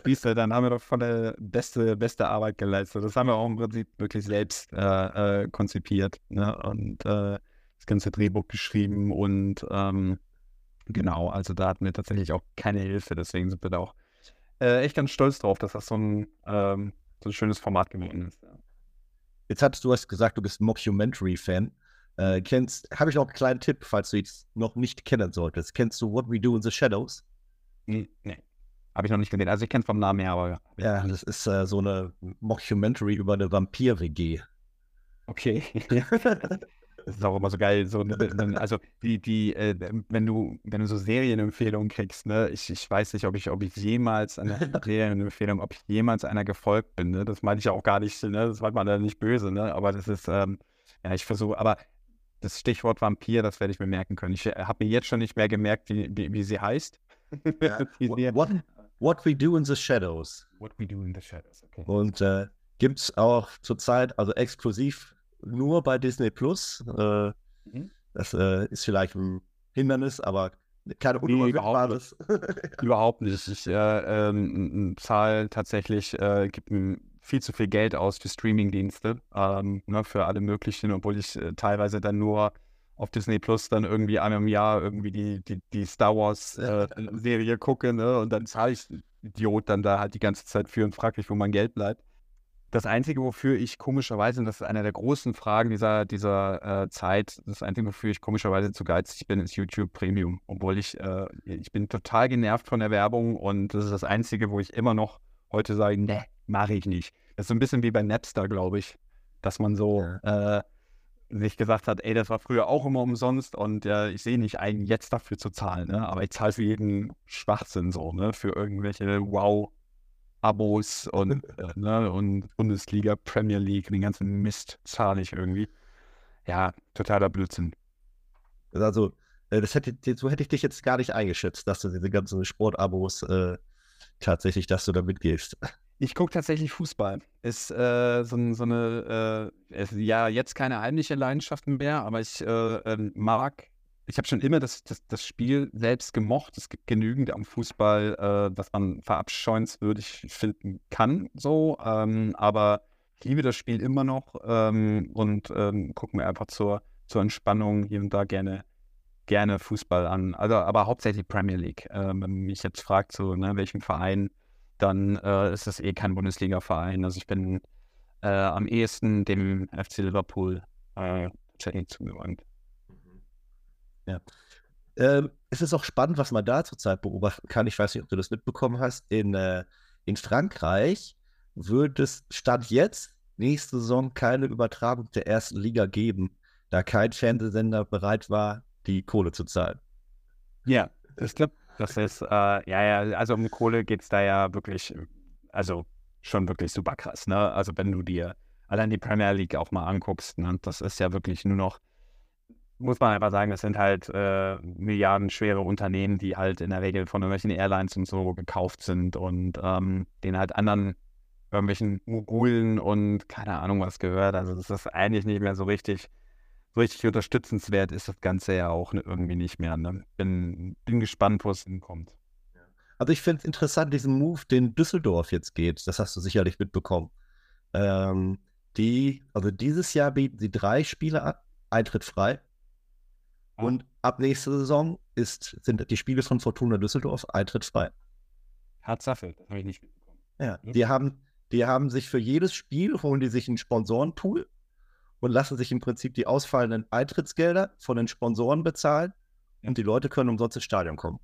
Diese, dann haben wir doch von der beste, beste Arbeit geleistet. Das haben wir auch im Prinzip wirklich selbst äh, äh, konzipiert ne? und äh, das ganze Drehbuch geschrieben und ähm, genau, also da hatten wir tatsächlich auch keine Hilfe. Deswegen sind wir da auch äh, echt ganz stolz drauf, dass das so ein, ähm, so ein schönes Format geworden ist. Jetzt hattest du hast gesagt, du bist Mockumentary-Fan. Äh, kennst, habe ich noch einen kleinen Tipp, falls du es noch nicht kennen solltest. Kennst du What We Do in the Shadows? Nee, nee. Habe ich noch nicht gesehen. Also ich kenne es vom Namen her, aber. Ja, das ist äh, so eine Mockumentary über eine Vampir-WG. Okay. [laughs] [laughs] Das ist auch immer so geil. So, also die, die, äh, wenn du, wenn du so Serienempfehlungen kriegst, ne, ich, ich weiß nicht, ob ich, ob ich jemals eine [laughs] Serienempfehlung, ob ich jemals einer gefolgt bin, ne? Das meine ich ja auch gar nicht, ne? Das meint man ja nicht böse, ne? Aber das ist, ähm, ja, ich versuche, aber das Stichwort Vampir, das werde ich mir merken können. Ich äh, habe mir jetzt schon nicht mehr gemerkt, wie, wie, wie sie heißt. Ja. [laughs] what, what, We Do in the Shadows. What We Do in the Shadows, okay. Und äh, gibt es auch zurzeit, also exklusiv nur bei Disney Plus. Äh, mhm. Das äh, ist vielleicht ein Hindernis, aber keine nee, überhaupt nicht. [laughs] überhaupt nicht. Ich äh, ähm, zahle tatsächlich, äh, gebe viel zu viel Geld aus für Streamingdienste, ähm, ne, für alle möglichen, obwohl ich äh, teilweise dann nur auf Disney Plus dann irgendwie einmal im Jahr irgendwie die, die, die Star Wars äh, Serie gucke, ne? Und dann zahle ich Idiot dann da halt die ganze Zeit für und frage mich, wo mein Geld bleibt. Das Einzige, wofür ich komischerweise, und das ist eine der großen Fragen dieser, dieser äh, Zeit, das Einzige, wofür ich komischerweise zu geizig bin, ist YouTube Premium. Obwohl ich, äh, ich bin total genervt von der Werbung und das ist das Einzige, wo ich immer noch heute sage, ne, mache ich nicht. Das ist so ein bisschen wie bei Napster, glaube ich, dass man so ja. äh, sich gesagt hat, ey, das war früher auch immer umsonst und ich sehe nicht ein, jetzt dafür zu zahlen, ne? aber ich zahle für jeden Schwachsinn so, ne? für irgendwelche Wow- Abos und, [laughs] äh, ne, und Bundesliga, Premier League, den ganzen Mist zahle ich irgendwie. Ja, totaler Blödsinn. Also, äh, das hätte, so hätte ich dich jetzt gar nicht eingeschätzt, dass du diese ganzen Sportabos äh, tatsächlich, dass du da mitgehst. Ich gucke tatsächlich Fußball. Ist äh, so, so, eine, äh, ist, ja, jetzt keine heimliche Leidenschaft mehr, aber ich äh, ähm, mag ich habe schon immer das, das, das, Spiel selbst gemocht. Es gibt genügend am Fußball, äh, was man verabscheuenswürdig finden kann, so. Ähm, aber ich liebe das Spiel immer noch ähm, und ähm, gucke mir einfach zur, zur Entspannung hier und da gerne, gerne Fußball an. Also, aber hauptsächlich Premier League. Äh, wenn man mich jetzt fragt, so, ne, welchen Verein, dann äh, ist das eh kein Bundesliga-Verein. Also ich bin äh, am ehesten dem FC Liverpool äh, zugewandt. Ja. Ähm, es ist auch spannend, was man da zurzeit beobachten kann. Ich weiß nicht, ob du das mitbekommen hast. In, äh, in Frankreich wird es Stand jetzt nächste Saison keine Übertragung der ersten Liga geben, da kein Fernsehsender bereit war, die Kohle zu zahlen. Ja, ich glaube, das ist, äh, ja, ja, also um Kohle geht es da ja wirklich, also schon wirklich super krass, ne? Also wenn du dir allein die Premier League auch mal anguckst, ne? das ist ja wirklich nur noch muss man einfach sagen, das sind halt äh, milliardenschwere Unternehmen, die halt in der Regel von irgendwelchen Airlines und so gekauft sind und ähm, denen halt anderen irgendwelchen Mogulen und keine Ahnung was gehört. Also das ist eigentlich nicht mehr so richtig, so richtig unterstützenswert ist das Ganze ja auch irgendwie nicht mehr. Ne? Bin, bin gespannt, wo es hinkommt. Also ich finde es interessant, diesen Move, den Düsseldorf jetzt geht. Das hast du sicherlich mitbekommen. Ähm, die, also dieses Jahr bieten sie drei Spiele an, Eintritt frei. Und ab nächster Saison ist, sind die Spiele von Fortuna Düsseldorf Eintritt frei. Tatsache, das habe ich nicht mitbekommen. Ja, die haben, die haben sich für jedes Spiel, holen die sich einen Sponsorenpool und lassen sich im Prinzip die ausfallenden Eintrittsgelder von den Sponsoren bezahlen und die Leute können umsonst ins Stadion kommen.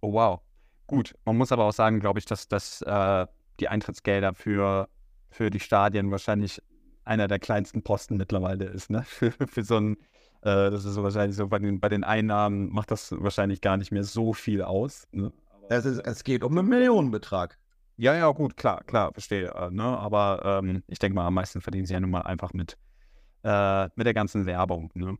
Oh wow. Gut, man muss aber auch sagen, glaube ich, dass, dass äh, die Eintrittsgelder für, für die Stadien wahrscheinlich einer der kleinsten Posten mittlerweile ist, ne? [laughs] für, für so ein, äh, das ist so wahrscheinlich so bei den, bei den Einnahmen macht das wahrscheinlich gar nicht mehr so viel aus. Ne? Es, ist, es geht um einen Millionenbetrag. Ja, ja, gut, klar, klar, verstehe. Äh, ne? Aber ähm, ich denke mal, am meisten verdienen sie ja nun mal einfach mit, äh, mit der ganzen Werbung. Ne?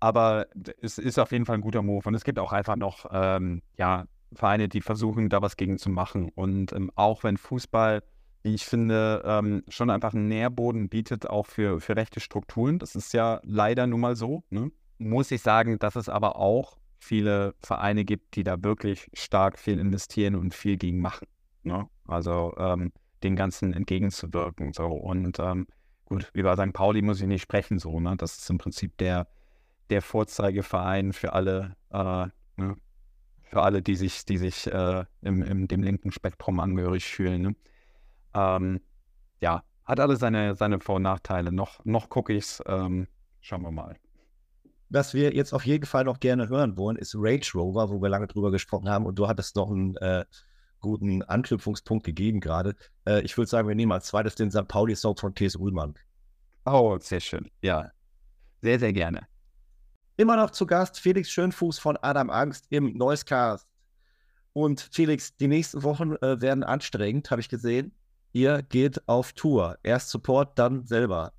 Aber es ist auf jeden Fall ein guter Move. Und es gibt auch einfach noch, ähm, ja, Vereine, die versuchen, da was gegen zu machen. Und ähm, auch wenn Fußball, ich finde, ähm, schon einfach einen Nährboden bietet, auch für, für rechte Strukturen, das ist ja leider nun mal so, ne? muss ich sagen, dass es aber auch viele Vereine gibt, die da wirklich stark viel investieren und viel gegen machen. Ne? Also ähm, den Ganzen entgegenzuwirken. So. Und ähm, gut, über St. Pauli muss ich nicht sprechen, so, ne? Das ist im Prinzip der, der Vorzeigeverein für alle, äh, ne? für alle, die sich, die sich äh, im, im, dem linken Spektrum angehörig fühlen. Ne? Ähm, ja, hat alle seine, seine Vor- und Nachteile. Noch, noch gucke ich es. Ähm, schauen wir mal. Was wir jetzt auf jeden Fall noch gerne hören wollen, ist Rage Rover, wo wir lange drüber gesprochen haben. Und du hattest noch einen äh, guten Anknüpfungspunkt gegeben gerade. Äh, ich würde sagen, wir nehmen als zweites den St. Pauli-Song von T.S. Ullmann. Oh, sehr schön. Ja, sehr, sehr gerne. Immer noch zu Gast Felix Schönfuß von Adam Angst im Noisecast. Und Felix, die nächsten Wochen äh, werden anstrengend, habe ich gesehen. Ihr geht auf Tour. Erst Support, dann selber.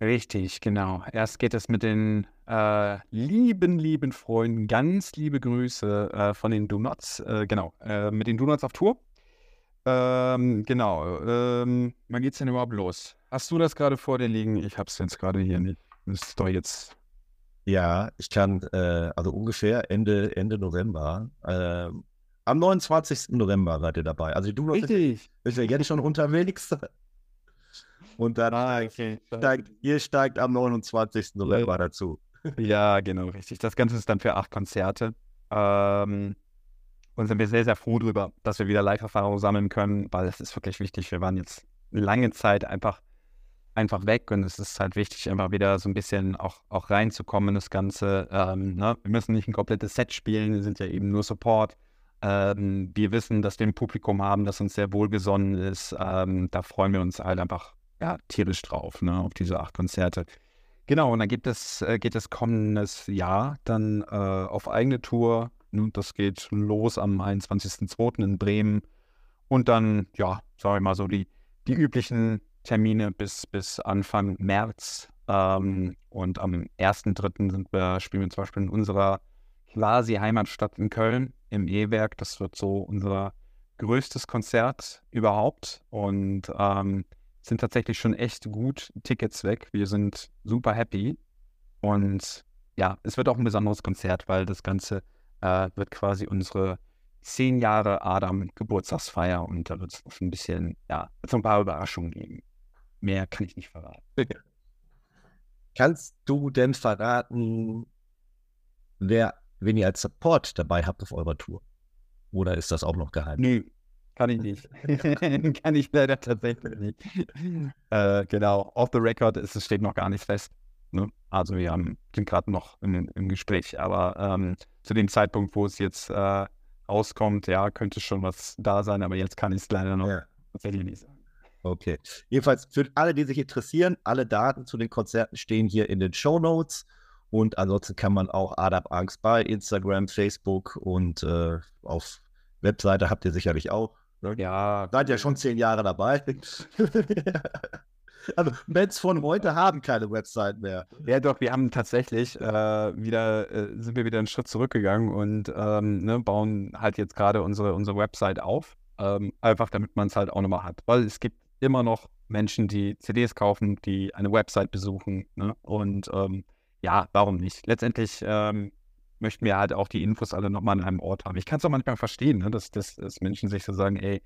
Richtig, genau. Erst geht es mit den äh, lieben, lieben Freunden, ganz liebe Grüße äh, von den Donuts, äh, genau, äh, mit den Donuts auf Tour. Ähm, genau, ähm, wann geht's denn überhaupt los? Hast du das gerade vor dir liegen? Ich hab's jetzt gerade hier nicht. Das ist doch jetzt ja, ich kann, äh, also ungefähr Ende, Ende November. Am 29. November seid ihr dabei. Also du Richtig. Ist ja jetzt schon unterwegs. Und dann ah, okay. steigt, ihr steigt am 29. November ja. dazu. Ja, genau, richtig. Das Ganze ist dann für acht Konzerte. Ähm, und sind wir sehr, sehr froh darüber, dass wir wieder Live-Erfahrung sammeln können, weil es ist wirklich wichtig. Wir waren jetzt lange Zeit einfach einfach weg und es ist halt wichtig, immer wieder so ein bisschen auch, auch reinzukommen in das Ganze. Ähm, ne? Wir müssen nicht ein komplettes Set spielen, wir sind ja eben nur Support. Ähm, wir wissen, dass wir ein Publikum haben, das uns sehr wohlgesonnen ist. Ähm, da freuen wir uns halt einfach ja, tierisch drauf, ne? auf diese acht Konzerte. Genau, und dann gibt es, äh, geht es kommendes Jahr dann äh, auf eigene Tour. Ne? Das geht los am 21.02. in Bremen. Und dann, ja, sag ich mal so, die, die üblichen Termine bis, bis Anfang März. Ähm, und am 1.3. Sind wir, spielen wir zum Beispiel in unserer quasi Heimatstadt in Köln im E-Werk. Das wird so unser größtes Konzert überhaupt und ähm, sind tatsächlich schon echt gut Tickets weg. Wir sind super happy und ja, es wird auch ein besonderes Konzert, weil das Ganze äh, wird quasi unsere zehn Jahre Adam Geburtstagsfeier und da wird es noch ein bisschen, ja, so ein paar Überraschungen geben. Mehr kann ich nicht verraten. [laughs] Kannst du denn verraten, wer, wen ihr als Support dabei habt auf eurer Tour? Oder ist das auch noch geheim? Nö, kann ich nicht. [laughs] kann ich leider tatsächlich nicht. Äh, genau, off the record ist, es steht noch gar nicht fest. Ne? Also wir haben, sind gerade noch im, im, Gespräch, aber ähm, zu dem Zeitpunkt, wo es jetzt äh, rauskommt, ja, könnte schon was da sein, aber jetzt kann ich es leider noch ja. tatsächlich nicht sagen. Okay. Jedenfalls für alle, die sich interessieren, alle Daten zu den Konzerten stehen hier in den Show Notes. Und ansonsten kann man auch Adab Angst bei Instagram, Facebook und äh, auf Webseite habt ihr sicherlich auch. Ne? Ja. Seid ja schon zehn Jahre dabei. [laughs] Also Bands von heute haben keine Website mehr. Ja, doch, wir haben tatsächlich äh, wieder, äh, sind wir wieder einen Schritt zurückgegangen und ähm, ne, bauen halt jetzt gerade unsere, unsere Website auf. Ähm, einfach damit man es halt auch nochmal hat. Weil es gibt immer noch Menschen, die CDs kaufen, die eine Website besuchen. Ne? Und ähm, ja, warum nicht? Letztendlich ähm, möchten wir halt auch die Infos alle nochmal an einem Ort haben. Ich kann es auch manchmal verstehen, ne? dass, dass, dass Menschen sich so sagen, ey,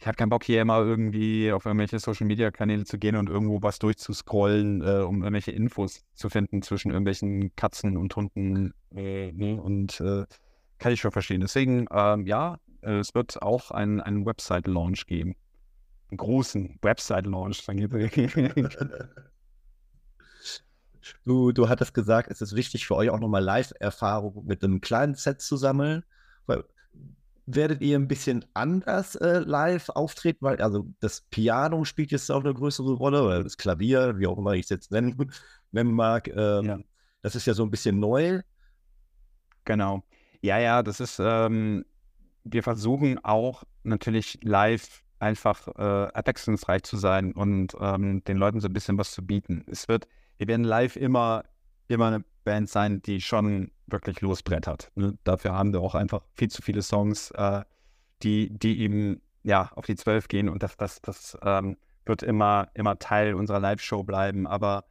ich habe keinen Bock hier immer irgendwie auf irgendwelche Social Media Kanäle zu gehen und irgendwo was durchzuscrollen, äh, um irgendwelche Infos zu finden zwischen irgendwelchen Katzen und Hunden. Äh, ne? Und äh, kann ich schon verstehen. Deswegen, ähm, ja, es wird auch einen, einen Website-Launch geben. Einen großen Website-Launch. [laughs] [laughs] du, du hattest gesagt, es ist wichtig für euch auch nochmal Live-Erfahrung mit einem kleinen Set zu sammeln. Weil werdet ihr ein bisschen anders äh, live auftreten? Weil, also das Piano spielt jetzt auch eine größere Rolle, oder das Klavier, wie auch immer ich es jetzt nennen, [laughs] nennen mag. Ähm, ja. Das ist ja so ein bisschen neu. Genau. Ja, ja, das ist, ähm, wir versuchen auch natürlich live einfach äh, abwechslungsreich zu sein und ähm, den Leuten so ein bisschen was zu bieten. Es wird, wir werden live immer, immer eine Band sein, die schon wirklich losbrettert. Ne? Dafür haben wir auch einfach viel zu viele Songs, äh, die, die eben ja auf die Zwölf gehen und das, das, das ähm, wird immer, immer Teil unserer Live-Show bleiben. Aber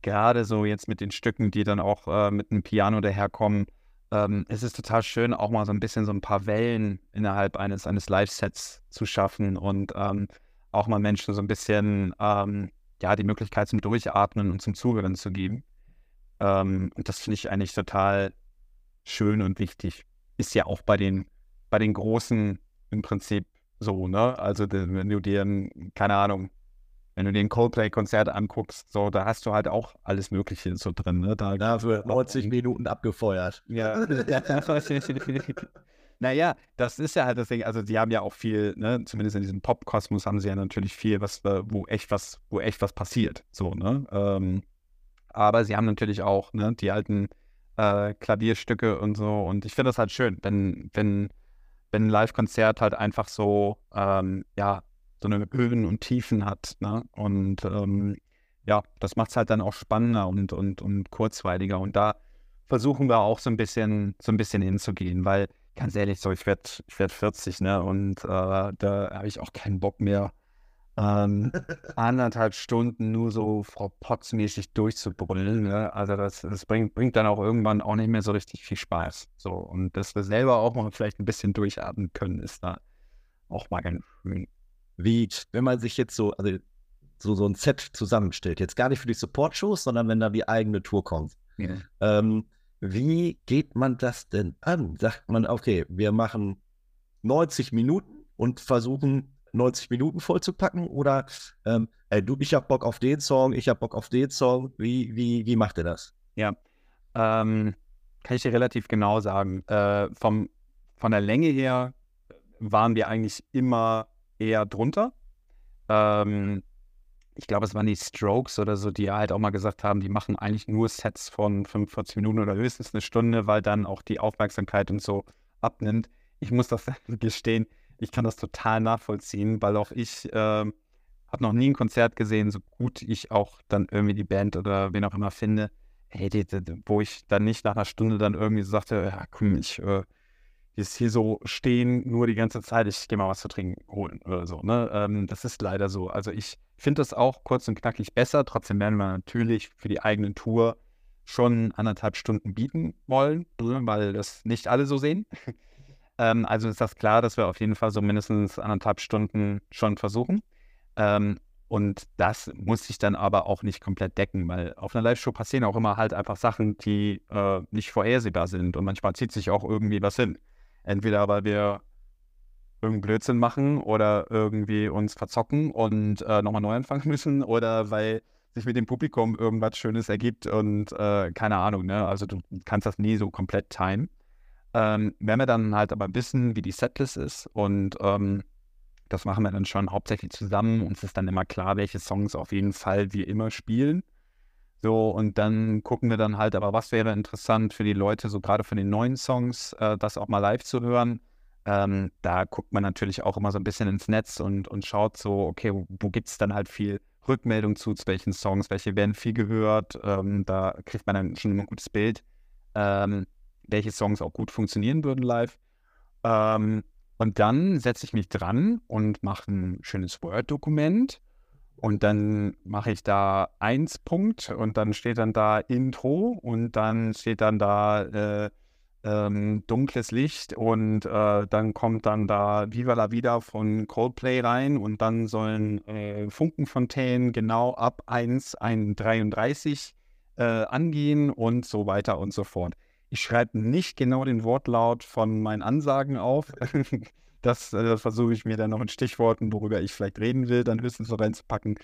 gerade so jetzt mit den Stücken, die dann auch äh, mit einem Piano daherkommen, ähm, es ist total schön, auch mal so ein bisschen so ein paar Wellen innerhalb eines, eines Live-Sets zu schaffen und ähm, auch mal Menschen so ein bisschen ähm, ja, die Möglichkeit zum Durchatmen und zum Zuhören zu geben. Ähm, und das finde ich eigentlich total schön und wichtig. Ist ja auch bei den, bei den Großen im Prinzip so, ne? Also wenn du dir, keine Ahnung, wenn du dir ein Coldplay-Konzert anguckst, so, da hast du halt auch alles Mögliche so drin. Ne? Da Dafür 90 Minuten abgefeuert. Ja. [laughs] [laughs] [laughs] naja, das ist ja halt das Ding. Also, die haben ja auch viel, ne? zumindest in diesem Pop-Kosmos haben sie ja natürlich viel, was, äh, wo echt was, wo echt was passiert. So, ne? Ähm, aber sie haben natürlich auch ne, die alten äh, Klavierstücke und so. Und ich finde das halt schön, wenn, wenn, wenn ein Live-Konzert halt einfach so, ähm, ja, so eine Höhen und Tiefen hat. Ne? Und ähm, ja, das macht es halt dann auch spannender und, und, und kurzweiliger. Und da versuchen wir auch so ein bisschen, so ein bisschen hinzugehen, weil ganz ehrlich, so ich werde ich werd 40, ne? Und äh, da habe ich auch keinen Bock mehr, ähm, [laughs] anderthalb Stunden nur so Frau Potts-mäßig durchzubrüllen. Ne? Also das, das bringt, bringt dann auch irgendwann auch nicht mehr so richtig viel Spaß. So, und dass wir selber auch mal vielleicht ein bisschen durchatmen können, ist da auch mal ganz schön wie wenn man sich jetzt so, also so, so ein Set zusammenstellt. Jetzt gar nicht für die Support-Shows, sondern wenn da die eigene Tour kommt. Ja. Ähm, wie geht man das denn an? Sagt man, okay, wir machen 90 Minuten und versuchen 90 Minuten vollzupacken oder ähm, ey, du, ich hab Bock auf den Song, ich hab Bock auf den Song. Wie, wie, wie macht ihr das? Ja, ähm, kann ich dir relativ genau sagen. Äh, vom, von der Länge her waren wir eigentlich immer eher drunter. Ähm, ich glaube, es waren die Strokes oder so, die halt auch mal gesagt haben, die machen eigentlich nur Sets von 45 Minuten oder höchstens eine Stunde, weil dann auch die Aufmerksamkeit und so abnimmt. Ich muss das [laughs] gestehen, ich kann das total nachvollziehen, weil auch ich äh, habe noch nie ein Konzert gesehen, so gut ich auch dann irgendwie die Band oder wen auch immer finde, hey, die, die, wo ich dann nicht nach einer Stunde dann irgendwie so sagte, ja, komm, ich äh, jetzt hier so stehen, nur die ganze Zeit, ich gehe mal was zu trinken holen oder so. Ne? Ähm, das ist leider so. Also ich finde das auch kurz und knackig besser. Trotzdem werden wir natürlich für die eigene Tour schon anderthalb Stunden bieten wollen, ne? weil das nicht alle so sehen. [laughs] ähm, also ist das klar, dass wir auf jeden Fall so mindestens anderthalb Stunden schon versuchen. Ähm, und das muss sich dann aber auch nicht komplett decken, weil auf einer Live-Show passieren auch immer halt einfach Sachen, die äh, nicht vorhersehbar sind. Und manchmal zieht sich auch irgendwie was hin. Entweder weil wir irgendeinen Blödsinn machen oder irgendwie uns verzocken und äh, nochmal neu anfangen [laughs] müssen oder weil sich mit dem Publikum irgendwas Schönes ergibt und äh, keine Ahnung, ne? Also du kannst das nie so komplett timen. Ähm, wenn wir dann halt aber wissen, wie die Setlist ist und ähm, das machen wir dann schon hauptsächlich zusammen. Uns ist dann immer klar, welche Songs auf jeden Fall wir immer spielen. So, und dann gucken wir dann halt, aber was wäre interessant für die Leute, so gerade für den neuen Songs, äh, das auch mal live zu hören. Ähm, da guckt man natürlich auch immer so ein bisschen ins Netz und, und schaut so, okay, wo, wo gibt es dann halt viel Rückmeldung zu, zu welchen Songs, welche werden viel gehört. Ähm, da kriegt man dann schon ein gutes Bild, ähm, welche Songs auch gut funktionieren würden live. Ähm, und dann setze ich mich dran und mache ein schönes Word-Dokument. Und dann mache ich da eins Punkt und dann steht dann da Intro und dann steht dann da äh, ähm, dunkles Licht und äh, dann kommt dann da Viva la Vida von Coldplay rein und dann sollen äh, Funkenfontänen genau ab 1,33 äh, angehen und so weiter und so fort. Ich schreibe nicht genau den Wortlaut von meinen Ansagen auf. [laughs] das äh, versuche ich mir dann noch in Stichworten, worüber ich vielleicht reden will, dann höchstens so reinzupacken.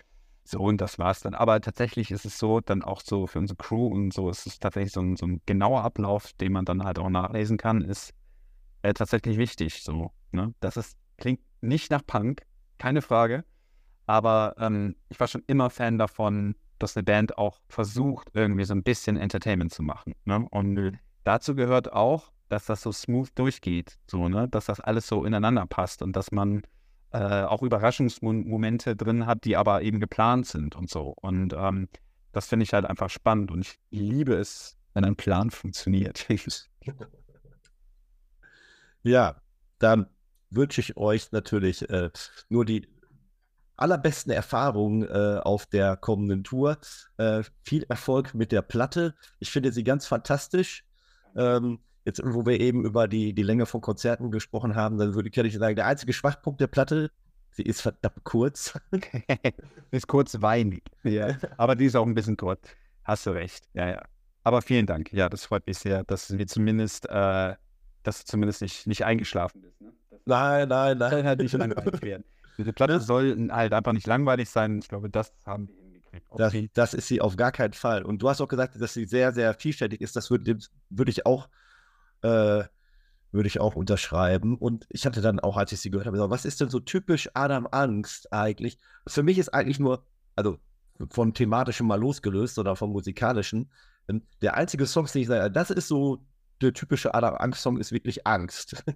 So, und das war's dann. Aber tatsächlich ist es so, dann auch so für unsere Crew und so, ist es tatsächlich so ein, so ein genauer Ablauf, den man dann halt auch nachlesen kann, ist äh, tatsächlich wichtig. So, ne? Das ist, klingt nicht nach Punk, keine Frage. Aber ähm, ich war schon immer Fan davon, dass eine Band auch versucht, irgendwie so ein bisschen Entertainment zu machen. Ne? Und mhm. dazu gehört auch, dass das so smooth durchgeht, so, ne? Dass das alles so ineinander passt und dass man äh, auch Überraschungsmomente drin hat, die aber eben geplant sind und so. Und ähm, das finde ich halt einfach spannend und ich liebe es, wenn ein Plan funktioniert. [laughs] ja, dann wünsche ich euch natürlich äh, nur die allerbesten Erfahrungen äh, auf der kommenden Tour. Äh, viel Erfolg mit der Platte. Ich finde sie ganz fantastisch. Ähm, Jetzt, wo wir eben über die, die Länge von Konzerten gesprochen haben, dann würde ich sagen, der einzige Schwachpunkt der Platte, sie ist verdammt kurz. [laughs] ist kurz weinig. Ja. Aber die ist auch ein bisschen kurz. Hast du recht. Ja, ja. Aber vielen Dank. Ja, das freut mich sehr, dass wir zumindest, äh, dass du zumindest nicht, nicht eingeschlafen bist. Ne? nein, nein, nein. Halt nicht langweilig werden. Diese Platte soll halt einfach nicht langweilig sein. Ich glaube, das haben wir hingekriegt. Das, das, ist sie auf gar keinen Fall. Und du hast auch gesagt, dass sie sehr, sehr vielfältig ist. Das würde, würde ich auch äh, würde ich auch unterschreiben. Und ich hatte dann auch, als ich sie gehört habe, gesagt, was ist denn so typisch Adam Angst eigentlich? Für mich ist eigentlich nur, also von thematischem mal losgelöst oder vom musikalischen, ähm, der einzige Song, den ich sage, das ist so der typische Adam Angst-Song, ist wirklich Angst. [laughs]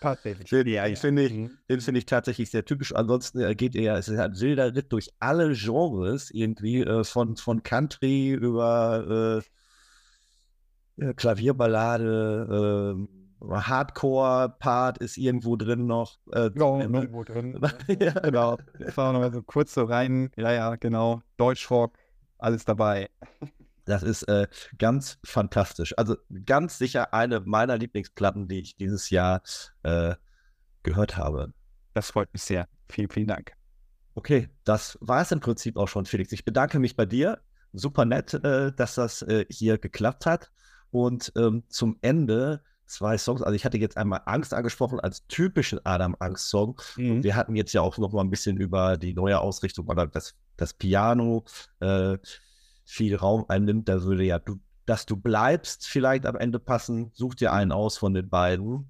Tatsächlich. ja, ich finde ich, mhm. den finde ich tatsächlich sehr typisch. Ansonsten äh, geht er, es ist ein wilder Ritt durch alle Genres irgendwie, äh, von, von Country über äh, Klavierballade, äh, Hardcore-Part ist irgendwo drin noch. Äh, ja, [laughs] irgendwo drin. [laughs] ja, genau. Fahren wir mal so kurz so rein. Ja, ja, genau. Deutschrock, alles dabei. Das ist äh, ganz fantastisch. Also ganz sicher eine meiner Lieblingsplatten, die ich dieses Jahr äh, gehört habe. Das freut mich sehr. Vielen, vielen Dank. Okay, das war es im Prinzip auch schon, Felix. Ich bedanke mich bei dir. Super nett, äh, dass das äh, hier geklappt hat. Und ähm, zum Ende zwei Songs. Also ich hatte jetzt einmal Angst angesprochen als typischen Adam Angst-Song. Mhm. Und wir hatten jetzt ja auch noch mal ein bisschen über die neue Ausrichtung oder das, das Piano äh, viel Raum einnimmt. Da würde ja du, dass du bleibst vielleicht am Ende passen. Such dir einen aus von den beiden.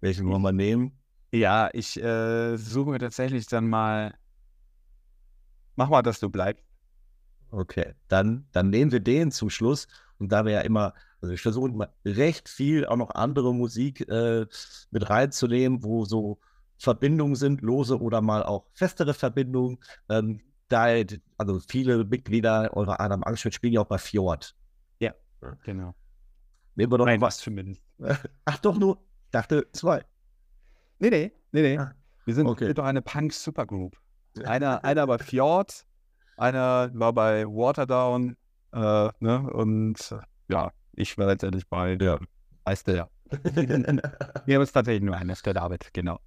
Welchen wollen wir nehmen? Ja, ich äh, suche tatsächlich dann mal. Mach mal, dass du bleibst. Okay, dann, dann nehmen wir den zum Schluss. Und da wir ja immer, also ich versuche immer recht viel auch noch andere Musik äh, mit reinzunehmen, wo so Verbindungen sind, lose oder mal auch festere Verbindungen. Ähm, da, also viele Mitglieder eurer Adam Angstschmidt spielen ja auch bei Fjord. Ja, genau. Nehmen wir doch Nein, was zumindest. [laughs] Ach doch, nur, ich dachte zwei. Nee, nee, nee, nee. Ah, wir sind okay. doch eine Punk-Supergroup. [laughs] Einer, einer bei Fjord, einer war bei Waterdown, äh, ne? Und ja, ich war letztendlich bei der Meister, ja. [laughs] Wir haben es tatsächlich nur einer, der David, genau.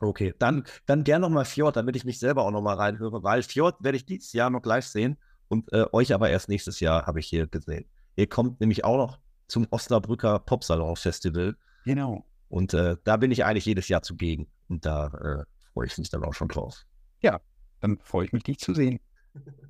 Okay, dann, dann gern nochmal Fjord, damit ich mich selber auch nochmal reinhöre, weil Fjord werde ich dieses Jahr noch live sehen und äh, euch aber erst nächstes Jahr habe ich hier gesehen. Ihr kommt nämlich auch noch zum Osnabrücker Popsalon Festival. Genau. Und äh, da bin ich eigentlich jedes Jahr zugegen. Und da äh, freue ich mich dann auch schon drauf. Ja, dann freue ich mich, dich zu sehen. [laughs]